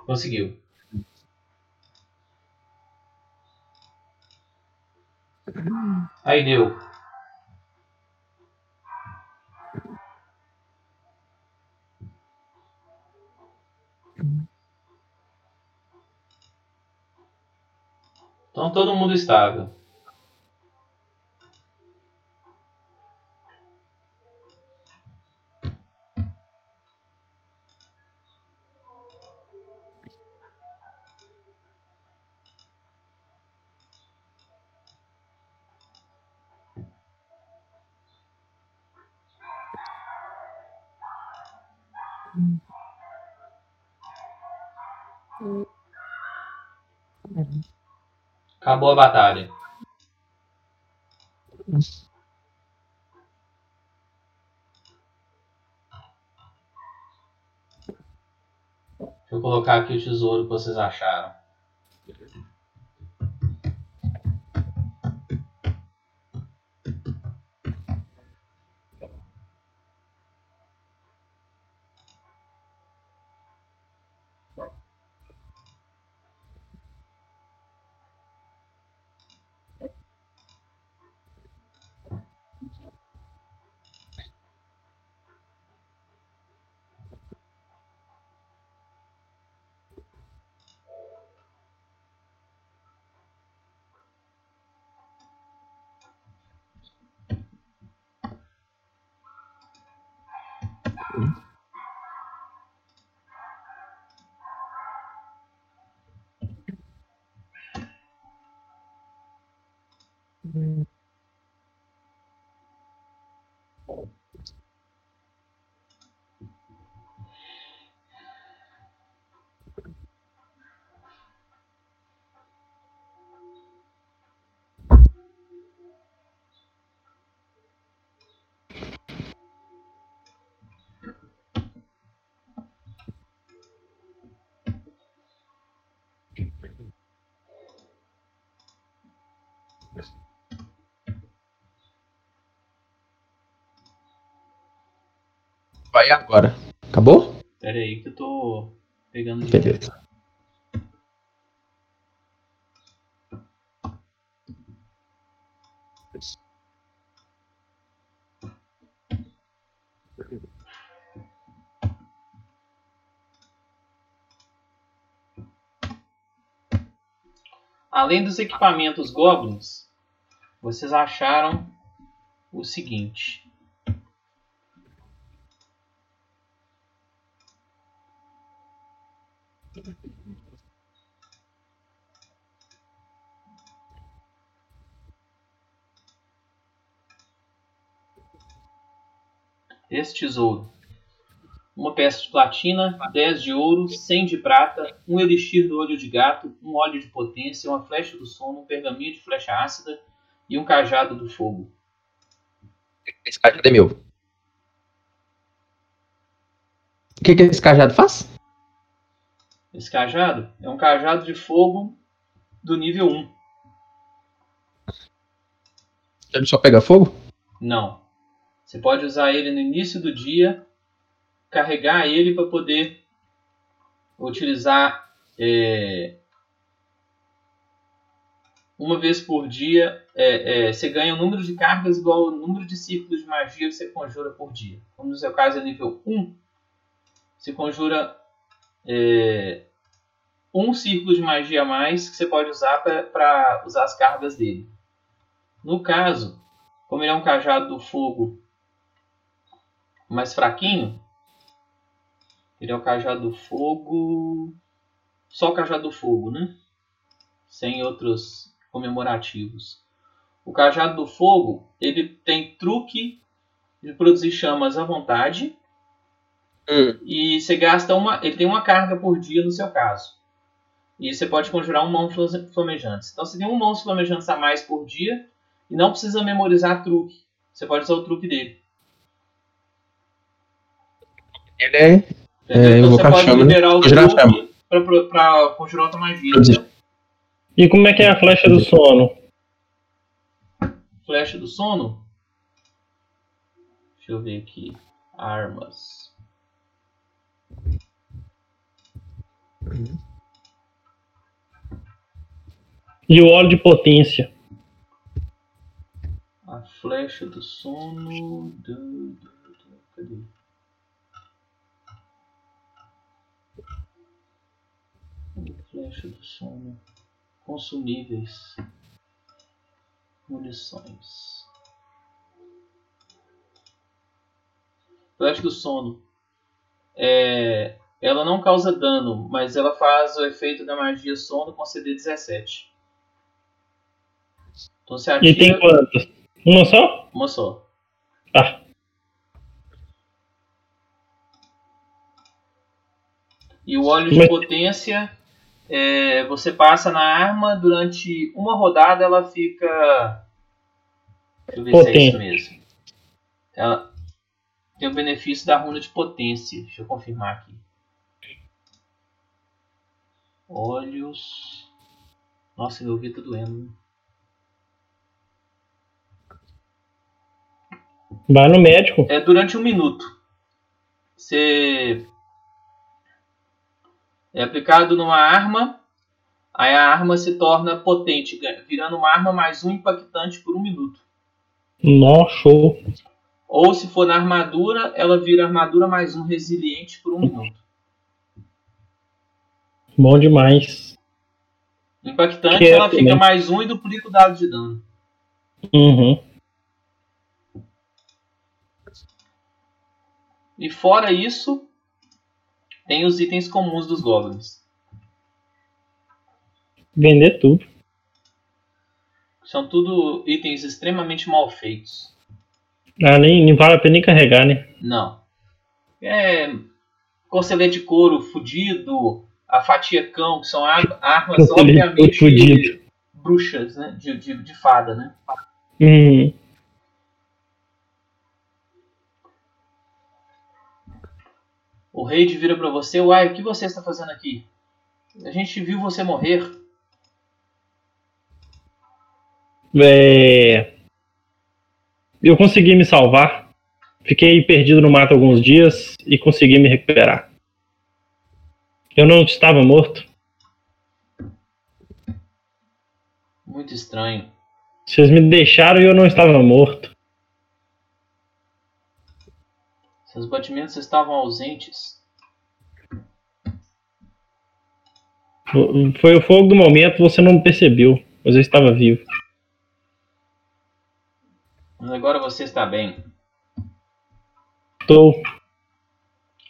Speaker 1: Conseguiu. Aí deu. Então todo mundo estável. Acabou a batalha. Deixa eu colocar aqui o tesouro que vocês acharam.
Speaker 3: Vai agora. Acabou?
Speaker 1: Pera aí que eu tô pegando de
Speaker 3: Beleza.
Speaker 1: Além dos equipamentos Goblins, vocês acharam o seguinte. Esse tesouro. Uma peça de platina, 10 de ouro, 100 de prata, um elixir do olho de gato, um óleo de potência, uma flecha do sono, um pergaminho de flecha ácida e um cajado do fogo.
Speaker 3: Esse cajado é meu. O que, que esse cajado faz?
Speaker 1: Esse cajado é um cajado de fogo do nível 1.
Speaker 3: Ele só pega fogo?
Speaker 1: Não. Você pode usar ele no início do dia, carregar ele para poder utilizar é, uma vez por dia. é, é, você ganha um número de cargas igual ao número de círculos de magia que você conjura por dia. Como no seu caso é nível 1, você conjura é, um círculo de magia a mais que você pode usar para usar as cargas dele. No caso, como ele é um cajado do fogo mais fraquinho, ele é o cajado do fogo. Só o cajado do fogo, né? Sem outros comemorativos. O cajado do fogo, ele tem truque de produzir chamas à vontade.
Speaker 3: Hum.
Speaker 1: E você gasta uma. Ele tem uma carga por dia no seu caso. E você pode conjurar um mão flamejante. Então você tem um mão flamejante a mais por dia. E não precisa memorizar truque. Você pode usar o truque dele.
Speaker 3: Ele é. É,
Speaker 1: então você pode
Speaker 3: chama, né?
Speaker 1: liberar o
Speaker 3: Conjurar
Speaker 1: truque pra, pra, pra conjurar outra magia.
Speaker 3: Produzir.
Speaker 2: E como é que é a flecha do sono?
Speaker 1: Flecha do sono. Deixa eu ver aqui. Armas.
Speaker 2: E o óleo de potência?
Speaker 1: A flecha do sono. Cadê? Flecha do sono. Consumíveis. Munições. Flecha do sono. É, ela não causa dano, mas ela faz o efeito da magia sono com CD 17. Então você
Speaker 2: E tem quantas? Uma só?
Speaker 1: uma só.
Speaker 2: Ah,
Speaker 1: E o óleo de
Speaker 2: Mas-
Speaker 1: potência, é, você passa na arma, durante uma rodada ela fica. Deixa eu ver se é
Speaker 2: Potente.
Speaker 1: isso mesmo. Ela tem o benefício da runa de potência. Deixa eu confirmar aqui. Olhos. Nossa, meu ouvido tá doendo.
Speaker 2: vai no médico.
Speaker 1: É durante um minuto. Você é aplicado numa arma, aí a arma se torna potente, virando uma arma mais um impactante por um minuto.
Speaker 2: Nó, show.
Speaker 1: Ou se for na armadura, ela vira armadura mais um resiliente por um minuto.
Speaker 2: Bom demais.
Speaker 1: Impactante,
Speaker 2: Que é
Speaker 1: ela fica
Speaker 2: também.
Speaker 1: mais um e duplica o dado de dano.
Speaker 2: Uhum.
Speaker 1: E fora isso, tem os itens comuns dos goblins.
Speaker 2: Vender tudo.
Speaker 1: São tudo itens extremamente mal feitos.
Speaker 2: Ah, nem, nem vale a pena nem carregar, né?
Speaker 1: Não. É. Corcelete de couro fudido, a fatia cão, que são ar- armas obviamente bruxas, né? De, de, de fada, né?
Speaker 2: Hum.
Speaker 1: O rei vira pra você, uai, o que você está fazendo aqui? A gente viu você morrer.
Speaker 2: É... Eu consegui me salvar. Fiquei perdido no mato alguns dias e consegui me recuperar. Eu não estava morto.
Speaker 1: Muito estranho.
Speaker 2: Vocês me deixaram e eu não estava morto.
Speaker 1: Seus batimentos estavam ausentes.
Speaker 2: Foi o fogo do momento, você não percebeu, mas eu estava vivo.
Speaker 1: Mas agora você está bem.
Speaker 2: Estou.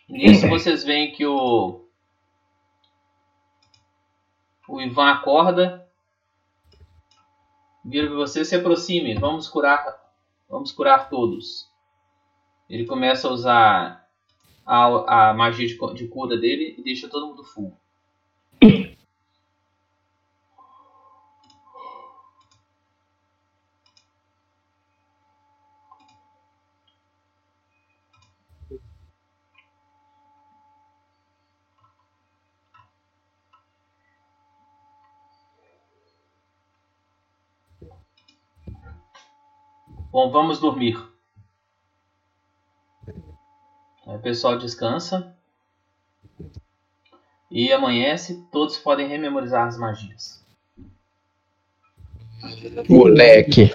Speaker 1: Nisso vocês veem que o. O Ivan acorda. Vira pra você, se aproxime. Vamos curar. Vamos curar todos. Ele começa a usar a, a magia de, de cura dele e deixa todo mundo full. Bom, vamos dormir. O pessoal descansa. E amanhece, todos podem rememorizar as magias.
Speaker 3: Moleque.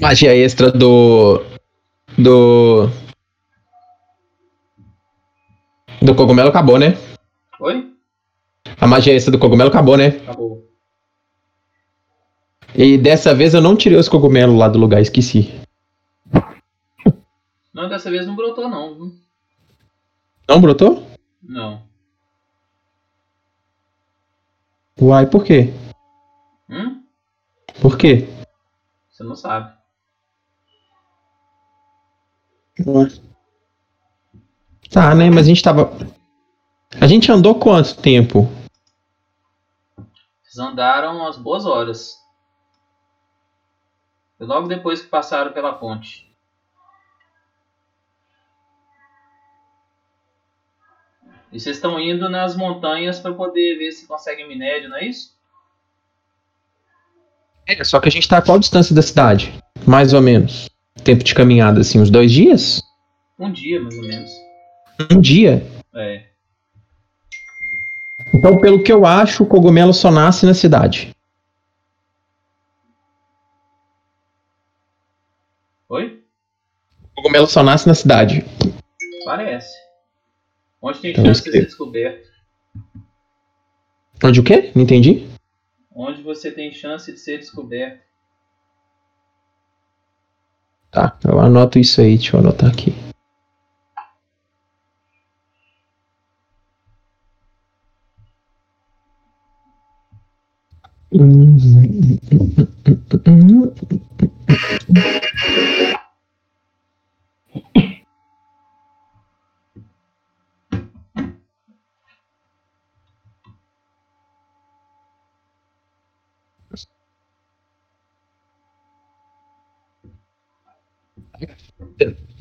Speaker 3: Magia extra do. Do. Do cogumelo acabou, né?
Speaker 1: Oi?
Speaker 3: A magia extra do cogumelo acabou, né?
Speaker 1: Acabou.
Speaker 3: E dessa vez eu não tirei os cogumelos lá do lugar, esqueci.
Speaker 1: Não, dessa vez não brotou não. viu?
Speaker 3: Não brotou?
Speaker 1: Não.
Speaker 3: Uai, por quê?
Speaker 1: Hum?
Speaker 3: Por quê?
Speaker 1: Você não sabe.
Speaker 3: Tá, né? Mas a gente tava. A gente andou quanto tempo?
Speaker 1: Vocês andaram umas boas horas. Logo depois que passaram pela ponte. E vocês estão indo nas montanhas para poder ver se conseguem minério, não é isso?
Speaker 3: É, só que a gente tá a qual distância da cidade? Mais ou menos. Tempo de caminhada, assim, uns dois dias?
Speaker 1: Um dia, mais ou menos.
Speaker 3: Um dia.
Speaker 1: É.
Speaker 3: Então, pelo que eu acho, o cogumelo só nasce na cidade.
Speaker 1: Oi?
Speaker 3: O cogumelo só nasce na cidade.
Speaker 1: Parece. Onde tem
Speaker 3: Então,
Speaker 1: chance de ser descoberto?
Speaker 3: Onde o quê? Não entendi.
Speaker 1: Onde você tem chance de ser descoberto?
Speaker 3: Tá, eu anoto isso aí, deixa eu anotar aqui.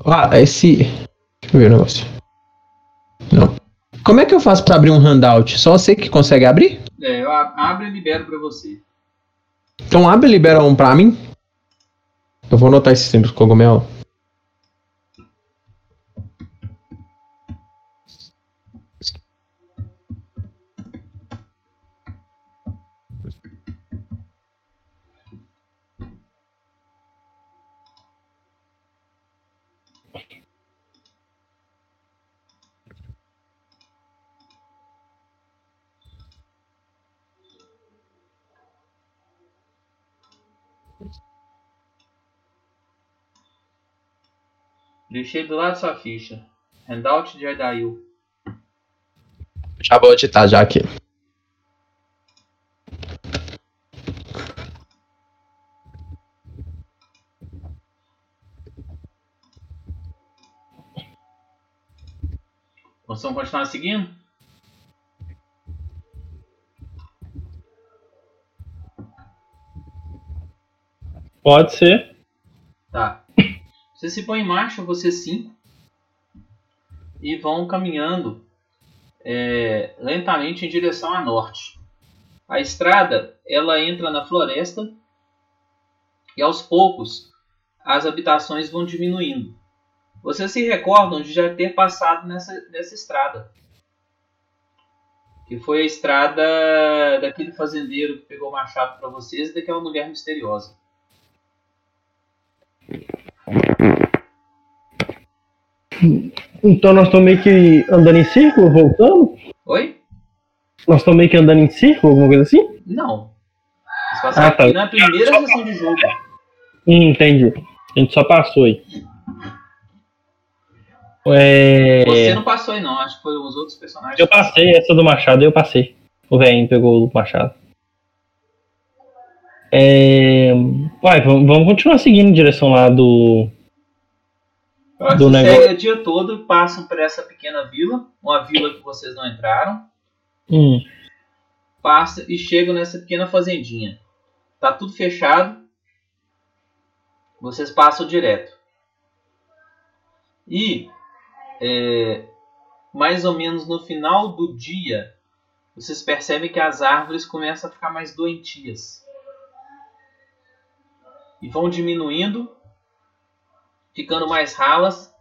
Speaker 3: Ah, esse. Deixa eu ver o negócio. Não. Como é que eu faço pra abrir um handout? Só você que consegue abrir?
Speaker 1: É, eu abro e libero para você.
Speaker 3: Então abre e libera um pra mim. Eu vou anotar esse tempo do cogumelo.
Speaker 1: Deixei do lado da sua ficha. Handout de Ardail.
Speaker 3: Já vou editar já aqui.
Speaker 1: Vocês vão continuar seguindo?
Speaker 2: Pode ser.
Speaker 1: Tá. Você se põe em marcha, você cinco, e vão caminhando é, lentamente em direção a norte. A estrada ela entra na floresta e aos poucos as habitações vão diminuindo. Vocês se recordam de já ter passado nessa, nessa estrada. Que foi a estrada daquele fazendeiro que pegou o machado para vocês e daquela mulher misteriosa.
Speaker 2: Então nós estamos meio que andando em círculo, voltando?
Speaker 1: Oi?
Speaker 2: Nós estamos meio que andando em círculo, alguma coisa assim?
Speaker 1: Não. Vocês passaram
Speaker 2: Ah, tá.
Speaker 1: aqui na primeira sessão de jogo.
Speaker 2: Hum, entendi. A gente só passou aí. É...
Speaker 1: Você não passou aí não, acho que foi os outros personagens.
Speaker 2: Eu passei essa do Machado, eu passei. O velhinho pegou o Machado. É... Uai, vamos, continuar seguindo em direção lá do.
Speaker 1: Então,
Speaker 2: do negócio.
Speaker 1: o dia todo, passam por essa pequena vila, uma vila que vocês não entraram,
Speaker 2: Hum,
Speaker 1: passa e chegam nessa pequena fazendinha. Tá tudo fechado. Vocês passam direto. E é, mais ou menos no final do dia, vocês percebem que as árvores começam a ficar mais doentias. E vão diminuindo, ficando mais ralas,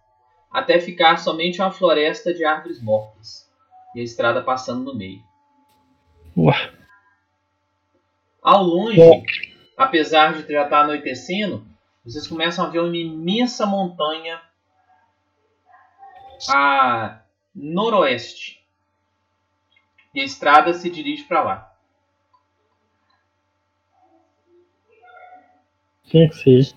Speaker 1: até ficar somente uma floresta de árvores mortas. E a estrada passando no meio.
Speaker 2: ué,
Speaker 1: Ao longe,
Speaker 2: Bom.
Speaker 1: apesar de já estar anoitecendo, vocês começam a ver uma imensa montanha a noroeste. E a estrada se dirige para lá.
Speaker 2: Tinha que ser.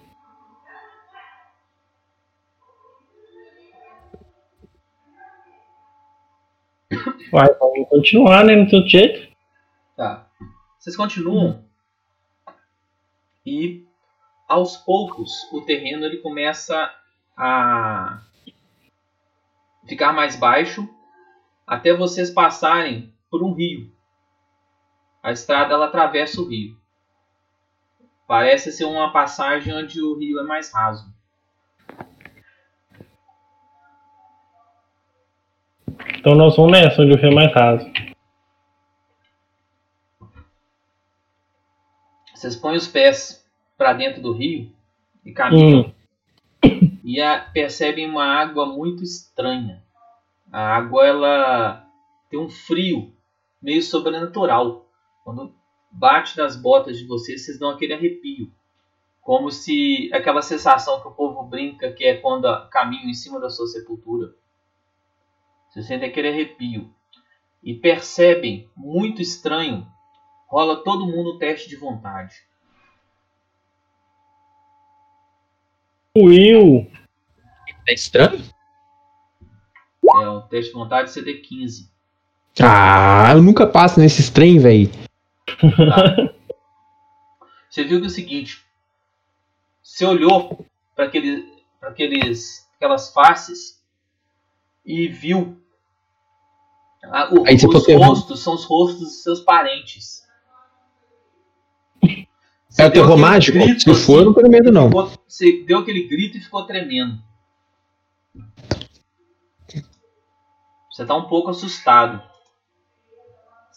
Speaker 2: Uai, vamos continuar, né? Do todo jeito.
Speaker 1: Tá. Vocês continuam e aos poucos o terreno ele começa a ficar mais baixo até vocês passarem por um rio. A estrada ela atravessa o rio. Parece ser uma passagem onde o rio é mais raso.
Speaker 2: Então nós vamos nessa, onde o rio é mais raso.
Speaker 1: Vocês põem os pés para dentro do rio e caminham
Speaker 2: Hum,
Speaker 1: e a- percebem uma água muito estranha. A água ela tem um frio meio sobrenatural. Quando bate nas botas de vocês, vocês dão aquele arrepio. Como se aquela sensação que o povo brinca que é quando caminham em cima da sua sepultura. Vocês sentem aquele arrepio. E percebem, muito estranho, rola todo mundo o teste de vontade.
Speaker 2: Will,
Speaker 3: É estranho?
Speaker 1: É o teste de vontade CD15.
Speaker 3: Ah, eu nunca passo nesses trem, velho.
Speaker 1: Tá? Você viu que é o seguinte, você olhou para aquele, pra aqueles, aquelas faces e viu ah, o- os
Speaker 3: errou.
Speaker 1: rostos são os rostos dos seus parentes. Você
Speaker 3: É o terror mágico?
Speaker 1: grito,
Speaker 3: Se for, eu não tenho medo, não.
Speaker 1: ficou- você deu aquele grito e ficou tremendo. Você tá um pouco assustado.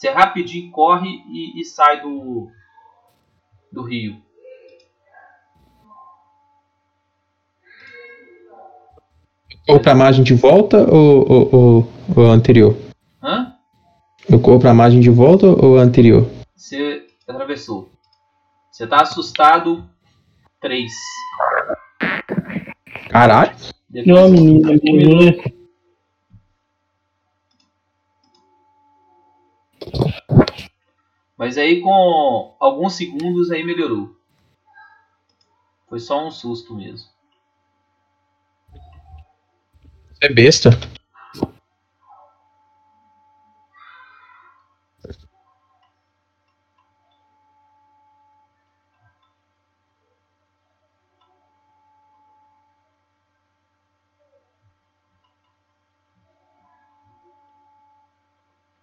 Speaker 1: Você rapidinho corre e, e sai do, do rio.
Speaker 3: Ou pra margem de volta ou, ou, ou, ou a anterior?
Speaker 1: Hã?
Speaker 3: Eu corro pra margem de volta ou a anterior?
Speaker 1: Você atravessou. Você tá assustado. 3.
Speaker 3: Caralho.
Speaker 2: não, menina, menina.
Speaker 1: Mas aí com alguns segundos aí melhorou. Foi só um susto mesmo.
Speaker 3: É besta.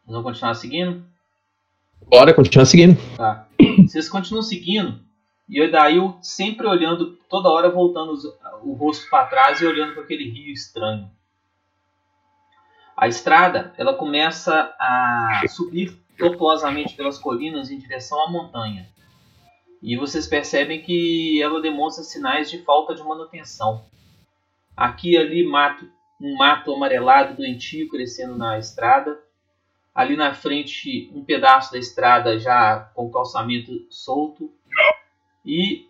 Speaker 1: Vão continuar seguindo?
Speaker 3: Bora, continua seguindo.
Speaker 1: Tá. Vocês continuam seguindo e o Edail sempre olhando, toda hora voltando os- o rosto para trás e olhando para aquele rio estranho. A estrada ela começa a subir tortuosamente pelas colinas em direção à montanha. E vocês percebem que ela demonstra sinais de falta de manutenção. Aqui ali mato, um mato amarelado doentio crescendo na estrada. Ali na frente, um pedaço da estrada já com o calçamento solto. E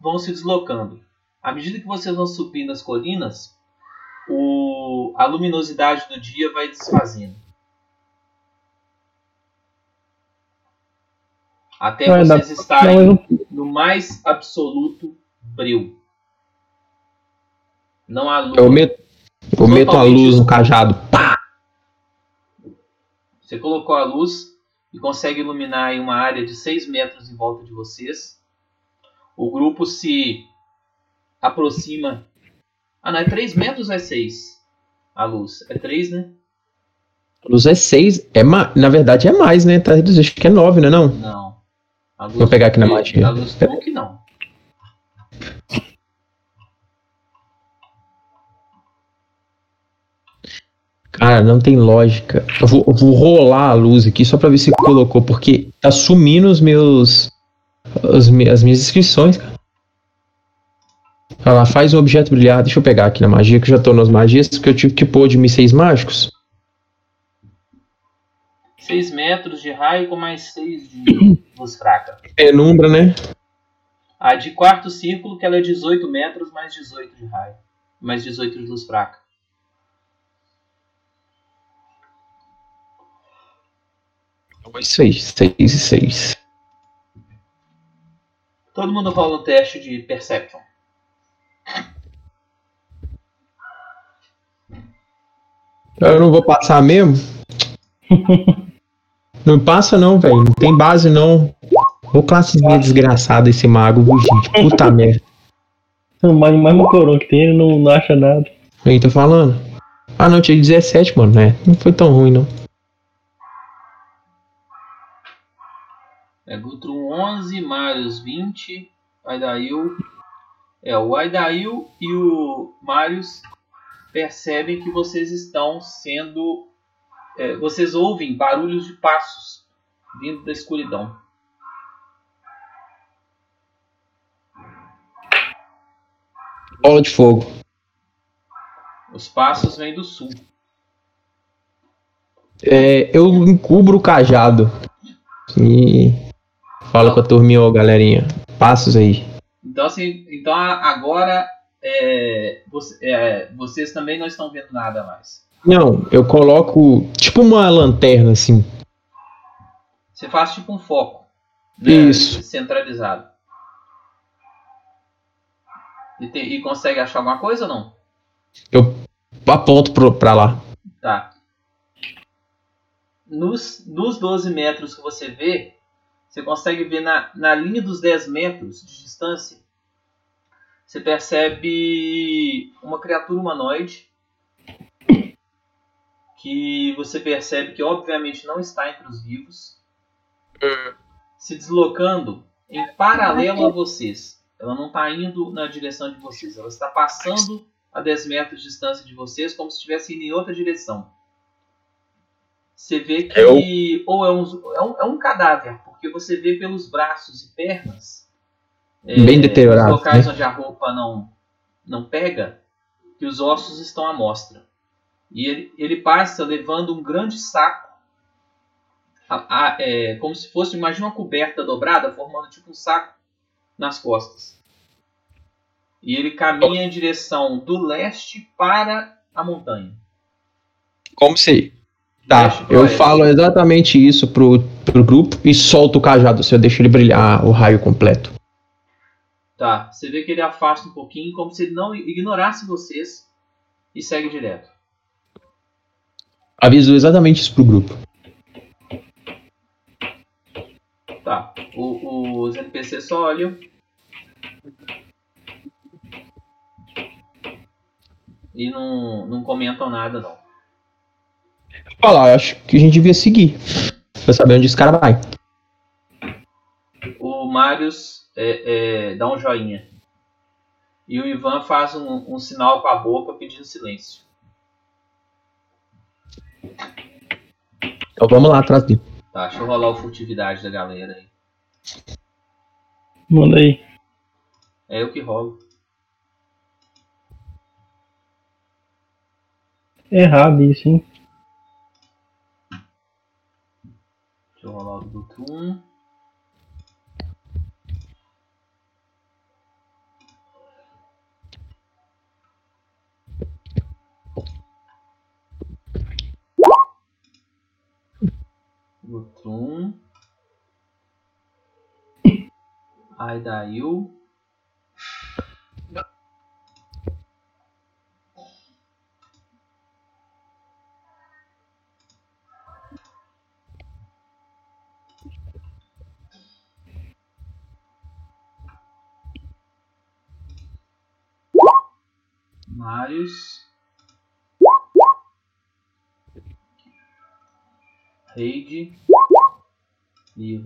Speaker 1: vão se deslocando. À medida que vocês vão subindo as colinas, o- a luminosidade do dia vai desfazendo. Até
Speaker 2: dar-
Speaker 1: vocês estarem
Speaker 2: Não, não-
Speaker 1: no mais absoluto breu. Não há luz.
Speaker 3: Eu meto, eu meto a luz no cajado. Pá!
Speaker 1: Você colocou a luz e consegue iluminar aí uma área de 6 metros em volta de vocês. O grupo se aproxima. Ah, não, é 3 metros ou é 6? A luz. É 3, né?
Speaker 3: A luz é 6. É ma... Na verdade é mais, né? Tá reduzido. Acho que é 9, né? Não?
Speaker 1: Não. A luz
Speaker 3: Vou pegar aqui na magia.
Speaker 1: A luz truque não.
Speaker 3: Cara, não tem lógica. Eu vou, eu vou rolar a luz aqui só pra ver se colocou, porque tá sumindo os meus. Me- as minhas inscrições, cara. Olha lá, faz um objeto brilhar. Deixa eu pegar aqui na magia, que eu já tô nas magias, porque eu tive que pôr de mísseis mágicos.
Speaker 1: 6 metros de raio com mais 6 de luz fraca.
Speaker 3: Penumbra, né?
Speaker 1: A de quarto círculo, que ela é 18 metros mais 18 de raio. Mais 18 de luz fraca.
Speaker 3: Então é isso aí, 6 e 6.
Speaker 1: Todo mundo rola um teste de Perception.
Speaker 3: Eu não vou passar mesmo? não passa não, velho. Não tem base não. Ô classezinha desgraçada esse mago, viu, gente? Puta merda.
Speaker 2: mais, mais mocorão que tem, ele não, não acha nada.
Speaker 3: Aí, tô falando. Ah, não, tinha 17, mano, né? Não foi tão ruim, não.
Speaker 1: É Gutrum 11, Marius 20, Aidail. É, o Aidail e o Marius percebem que vocês estão sendo. é, vocês ouvem barulhos de passos vindo da escuridão.
Speaker 3: Bola de fogo.
Speaker 1: Os passos vêm do sul.
Speaker 3: É, eu encubro o cajado. E fala pra turminha, ó, galerinha. Passos aí.
Speaker 1: Então, assim, então a- agora é, você- é, vocês também não estão vendo nada mais.
Speaker 3: Não, eu coloco tipo uma lanterna assim.
Speaker 1: Você faz tipo um foco. né,
Speaker 3: Isso.
Speaker 1: Centralizado. E, tem- e consegue achar alguma coisa ou não?
Speaker 3: Eu aponto pro, pra lá.
Speaker 1: Tá. Nos, nos 12 metros que você vê, você consegue ver na, na linha dos 10 metros de distância, você percebe uma criatura humanoide que você percebe que obviamente não está entre os vivos, se deslocando em paralelo a vocês. Ela não está indo na direção de vocês, ela está passando a 10 metros de distância de vocês, como se estivesse indo em outra direção. Você vê que
Speaker 3: Eu-
Speaker 1: ou é um, é, um, é um cadáver, porque você vê pelos braços e pernas,
Speaker 3: Bem
Speaker 1: é,
Speaker 3: deteriorado,
Speaker 1: nos locais
Speaker 3: né?
Speaker 1: onde a roupa não, não pega, que os ossos estão à mostra. E ele, ele passa levando um grande saco, a- a- é, como se fosse, imagina uma coberta dobrada, formando tipo um saco nas costas. E ele caminha em direção do leste para a montanha.
Speaker 3: Como se. Tá, eu falo exatamente isso pro, pro grupo e solto o cajado, se eu deixo ele brilhar o raio completo.
Speaker 1: Tá, você vê que ele afasta um pouquinho, como se ele não ignorasse vocês e segue direto.
Speaker 3: Aviso exatamente isso pro grupo.
Speaker 1: Tá, o- os NPCs só olham. E não, não comentam nada, não.
Speaker 3: Falar, eu acho que a gente devia seguir. Pra saber onde esse cara vai.
Speaker 1: O Marius é, é, dá um joinha. E o Ivan faz um, um sinal com a boca pedindo silêncio.
Speaker 3: Então vamos lá atrás dele.
Speaker 1: Tá, deixa eu rolar o furtividade da galera aí.
Speaker 2: Manda aí.
Speaker 1: É eu que rolo.
Speaker 2: Errado isso, hein?
Speaker 1: Do Gutum. Gutum. Aidail. Marius. Reide. E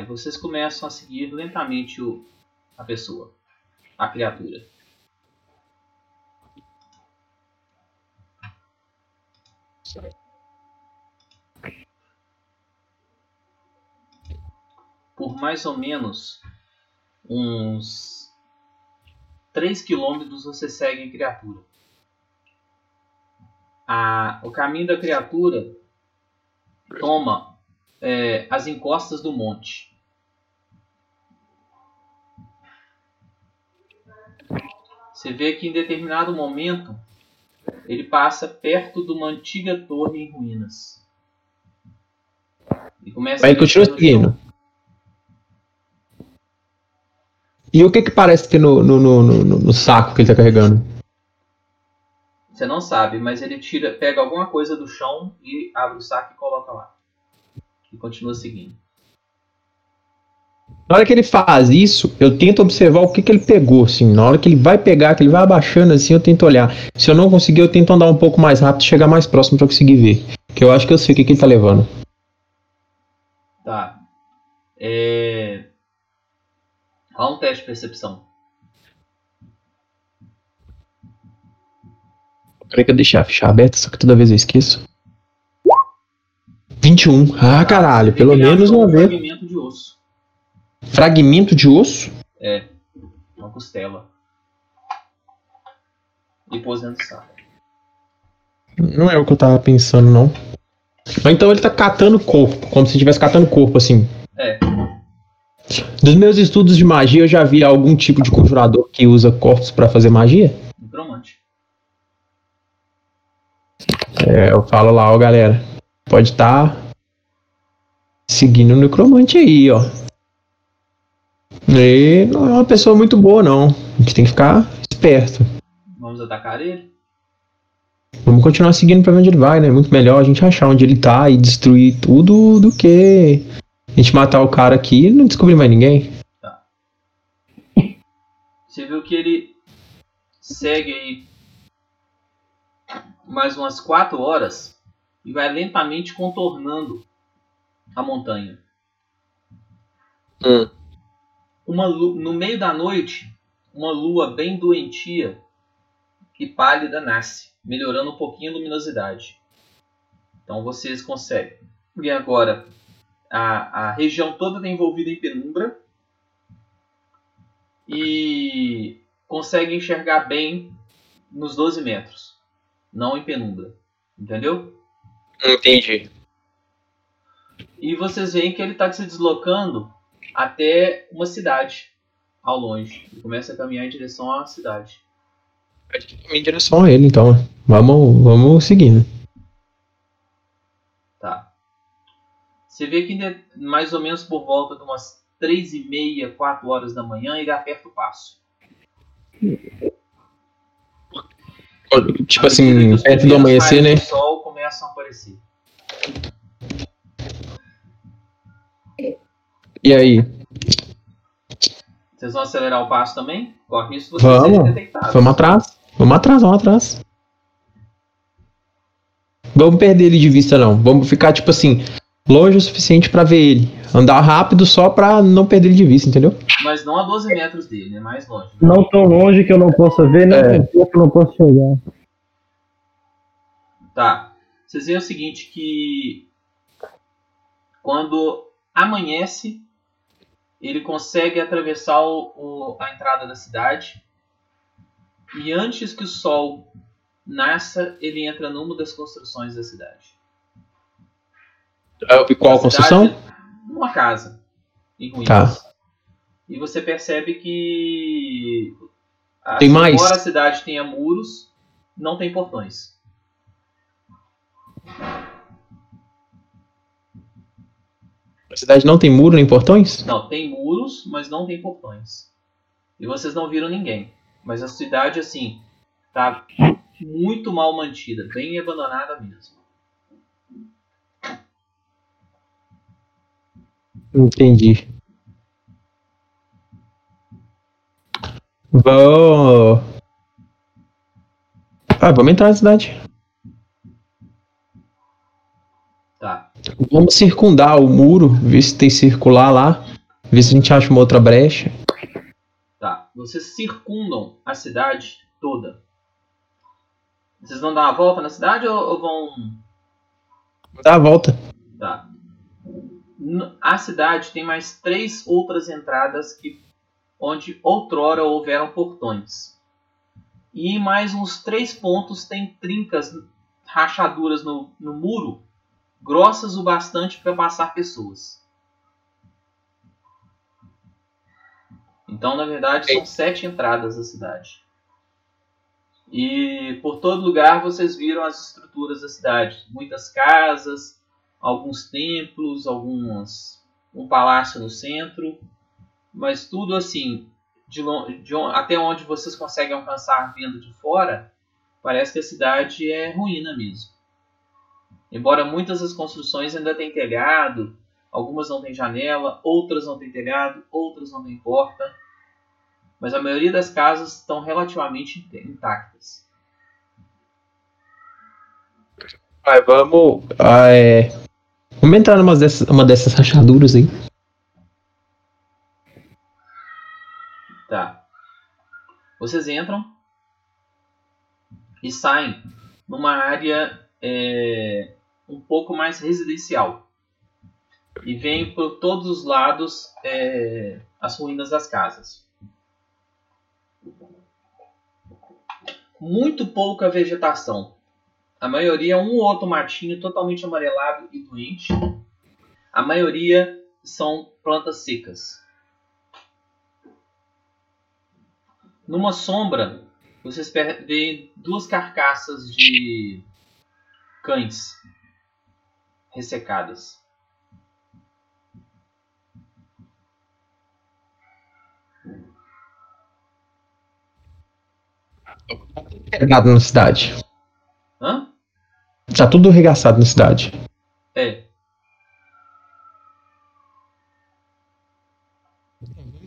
Speaker 1: E vocês começam a seguir lentamente o, a pessoa, a criatura. Por mais ou menos uns 3 quilômetros você segue a criatura. A, o caminho da criatura toma é, as encostas do monte. Você vê que em determinado momento ele passa perto de uma antiga torre em ruínas. E começa
Speaker 3: Aí
Speaker 1: a
Speaker 3: continua seguindo. E o que que parece ter no, no, no, no- no saco que ele tá carregando?
Speaker 1: Você não sabe, mas ele tira, pega alguma coisa do chão e abre o saco e coloca lá. E continua seguindo.
Speaker 3: Na hora que ele faz isso, eu tento observar o que, que ele pegou, assim. Na hora que ele vai pegar, que ele vai abaixando, assim, eu tento olhar. Se eu não conseguir, eu tento andar um pouco mais rápido e chegar mais próximo pra conseguir ver. Que eu acho que eu sei o que, que ele tá levando.
Speaker 1: Tá. É... Rola um teste de percepção.
Speaker 3: Peraí que eu deixei a ficha aberta, só que toda vez eu esqueço. 21. Ah, caralho, pelo menos uma
Speaker 1: um
Speaker 3: vez.
Speaker 1: fragmento de osso.
Speaker 3: Fragmento de osso?
Speaker 1: Uma costela. E pôs dentro do saco.
Speaker 3: Não é o que eu tava pensando, não. Mas então ele tá catando corpo, como se estivesse catando corpo, assim.
Speaker 1: É.
Speaker 3: Dos meus estudos de magia, eu já vi algum tipo de conjurador que usa corpos pra fazer magia.
Speaker 1: Necromante.
Speaker 3: É, eu falo lá, ó, galera. Pode estar seguindo o necromante aí, ó. Ele não é uma pessoa muito boa, não. A gente tem que ficar esperto.
Speaker 1: Vamos atacar ele?
Speaker 3: Vamos continuar seguindo pra onde ele vai, né? Muito melhor a gente achar onde ele tá e destruir tudo do que a gente matar o cara aqui e não descobrir mais ninguém.
Speaker 1: Você viu que ele segue aí mais umas 4 horas e vai lentamente contornando a montanha.
Speaker 3: Hum.
Speaker 1: Uma no meio da noite, uma lua bem doentia e pálida nasce, melhorando um pouquinho a luminosidade. Então vocês conseguem. E agora, a, a região toda está envolvida em penumbra e consegue enxergar bem nos 12 metros, não em penumbra. Entendeu?
Speaker 3: Entendi.
Speaker 1: E vocês veem que ele está se deslocando até uma cidade ao longe. Ele começa a caminhar em direção à cidade.
Speaker 3: Em direção a ele, então. Vamos, vamos seguindo.
Speaker 1: Tá. Você vê que ainda é mais ou menos por volta de umas três e meia, quatro horas da manhã, ele aperta o passo.
Speaker 3: Tipo assim,
Speaker 1: os
Speaker 3: perto do amanhecer, né?
Speaker 1: do sol começam a aparecer.
Speaker 3: E aí?
Speaker 1: Vocês vão acelerar o passo também? Corre isso vocês serem
Speaker 3: Vamos.
Speaker 1: detectados.
Speaker 3: Vamos atrás. Vamos atrás, vamos atrás. Vamos perder ele de vista, não. Vamos ficar, tipo assim, longe o suficiente pra ver ele. Andar rápido só pra não perder ele de vista, entendeu?
Speaker 1: Mas não a 12 metros dele, é mais longe.
Speaker 2: Não tão longe que eu não possa ver, nem
Speaker 3: É.
Speaker 2: tão perto que eu não posso chegar.
Speaker 1: Tá. Vocês veem o seguinte que quando amanhece, ele consegue atravessar o- o- a entrada da cidade. E antes que o sol nasça, ele entra numa das construções da cidade.
Speaker 3: E qual a
Speaker 1: A
Speaker 3: construção?
Speaker 1: cidade- Uma casa em ruínas.
Speaker 3: Tá.
Speaker 1: E você percebe que a-
Speaker 3: Tem mais?
Speaker 1: embora a cidade tenha muros, não tem portões.
Speaker 3: A cidade não tem muro nem portões?
Speaker 1: Não, tem muros, mas não tem portões. E vocês não viram ninguém. Mas a cidade, assim, tá muito mal mantida, bem abandonada mesmo.
Speaker 3: Entendi. Vamos. Ah, vamos entrar na cidade.
Speaker 1: Tá.
Speaker 3: Vamos circundar o muro, ver se tem circular lá. Ver se a gente acha uma outra brecha.
Speaker 1: Tá. Vocês circundam a cidade toda. Vocês vão dar uma volta na cidade ou, ou vão.
Speaker 3: Dá a volta.
Speaker 1: Tá. A cidade tem mais três outras entradas que onde outrora houveram portões. E em mais uns três pontos tem trincas, rachaduras no, no muro, grossas o bastante para passar pessoas. Então, na verdade, são sete entradas da cidade. E por todo lugar vocês viram as estruturas da cidade. Muitas casas, alguns templos, alguns um palácio no centro, mas tudo assim de, de até onde vocês conseguem alcançar vendo de fora, parece que a cidade é ruína mesmo. Embora muitas das construções ainda tenham telhado, algumas não têm janela, outras não têm telhado, outras não têm porta, mas a maioria das casas estão relativamente intactas.
Speaker 3: Vai, vamos. ah, é, Vamos entrar numa dessas, uma dessas rachaduras aí.
Speaker 1: Tá. Vocês entram e saem numa área é, um pouco mais residencial. E vem por todos os lados é, as ruínas das casas. Muito pouca vegetação. A maioria é um ou outro matinho totalmente amarelado e doente. A maioria são plantas secas. Numa sombra, vocês veem duas carcaças de cães ressecadas.
Speaker 3: Regado na cidade.
Speaker 1: Hã?
Speaker 3: Tá tudo arregaçado na cidade.
Speaker 1: É.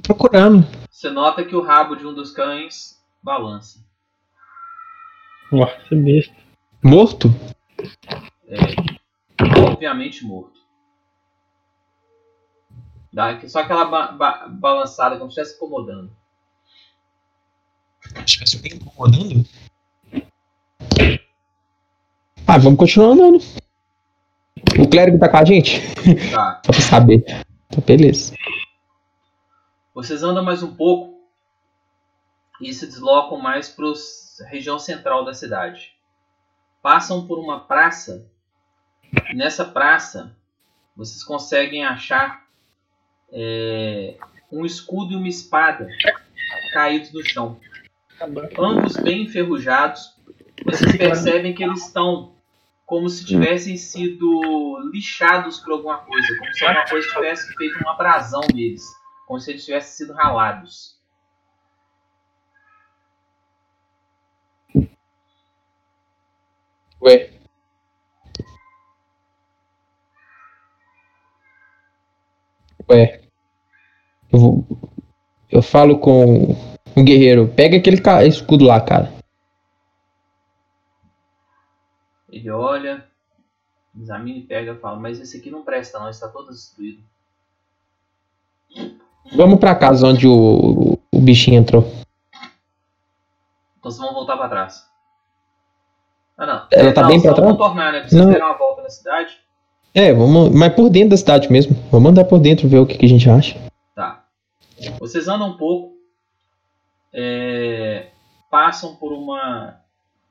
Speaker 3: Procurando.
Speaker 1: Você nota que o rabo de um dos cães balança.
Speaker 2: Nossa, besta.
Speaker 3: Morto?
Speaker 1: É. Obviamente morto. Dá só aquela ba- ba- balançada como se estivesse incomodando.
Speaker 3: Estivesse alguém incomodando? Ah, vamos continuar andando. O clérigo tá com a gente?
Speaker 1: Tá.
Speaker 3: Só pra saber. Tá, beleza.
Speaker 1: Vocês andam mais um pouco e se deslocam mais para a região central da cidade. passam por uma praça. Nessa praça, vocês conseguem achar é, um escudo e uma espada caídos no chão. Ambos bem enferrujados. Vocês percebem que eles estão como se tivessem sido lixados por alguma coisa, como se alguma coisa tivesse feito uma abrasão neles, como se eles tivessem sido ralados.
Speaker 3: Ué. Ué. Eu, vou... eu falo com o guerreiro. Pega aquele escudo lá, cara.
Speaker 1: Ele olha, examina e pega e fala: Mas esse aqui não presta, não, está todo destruído.
Speaker 3: Vamos pra casa onde o, o bichinho entrou.
Speaker 1: Então vocês vão voltar para trás. Ah, não.
Speaker 3: Ela tá
Speaker 1: não,
Speaker 3: bem pra
Speaker 1: vão
Speaker 3: trás?
Speaker 1: contornar, né? Pra vocês
Speaker 3: Não.
Speaker 1: uma volta na cidade.
Speaker 3: É, vamos. Mas por dentro da cidade mesmo. Vamos andar por dentro ver o que, que a gente acha.
Speaker 1: Tá. Vocês andam um pouco, é, passam por uma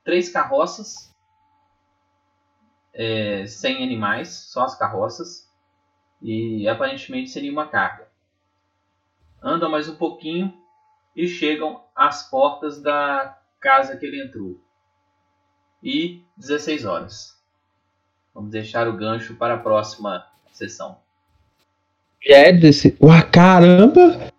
Speaker 1: três carroças é, sem animais, só as carroças e aparentemente seria uma carga. Andam mais um pouquinho e chegam às portas da casa que ele entrou. E 16 horas. Vamos deixar o gancho para a próxima sessão.
Speaker 3: Desse. Ué, caramba!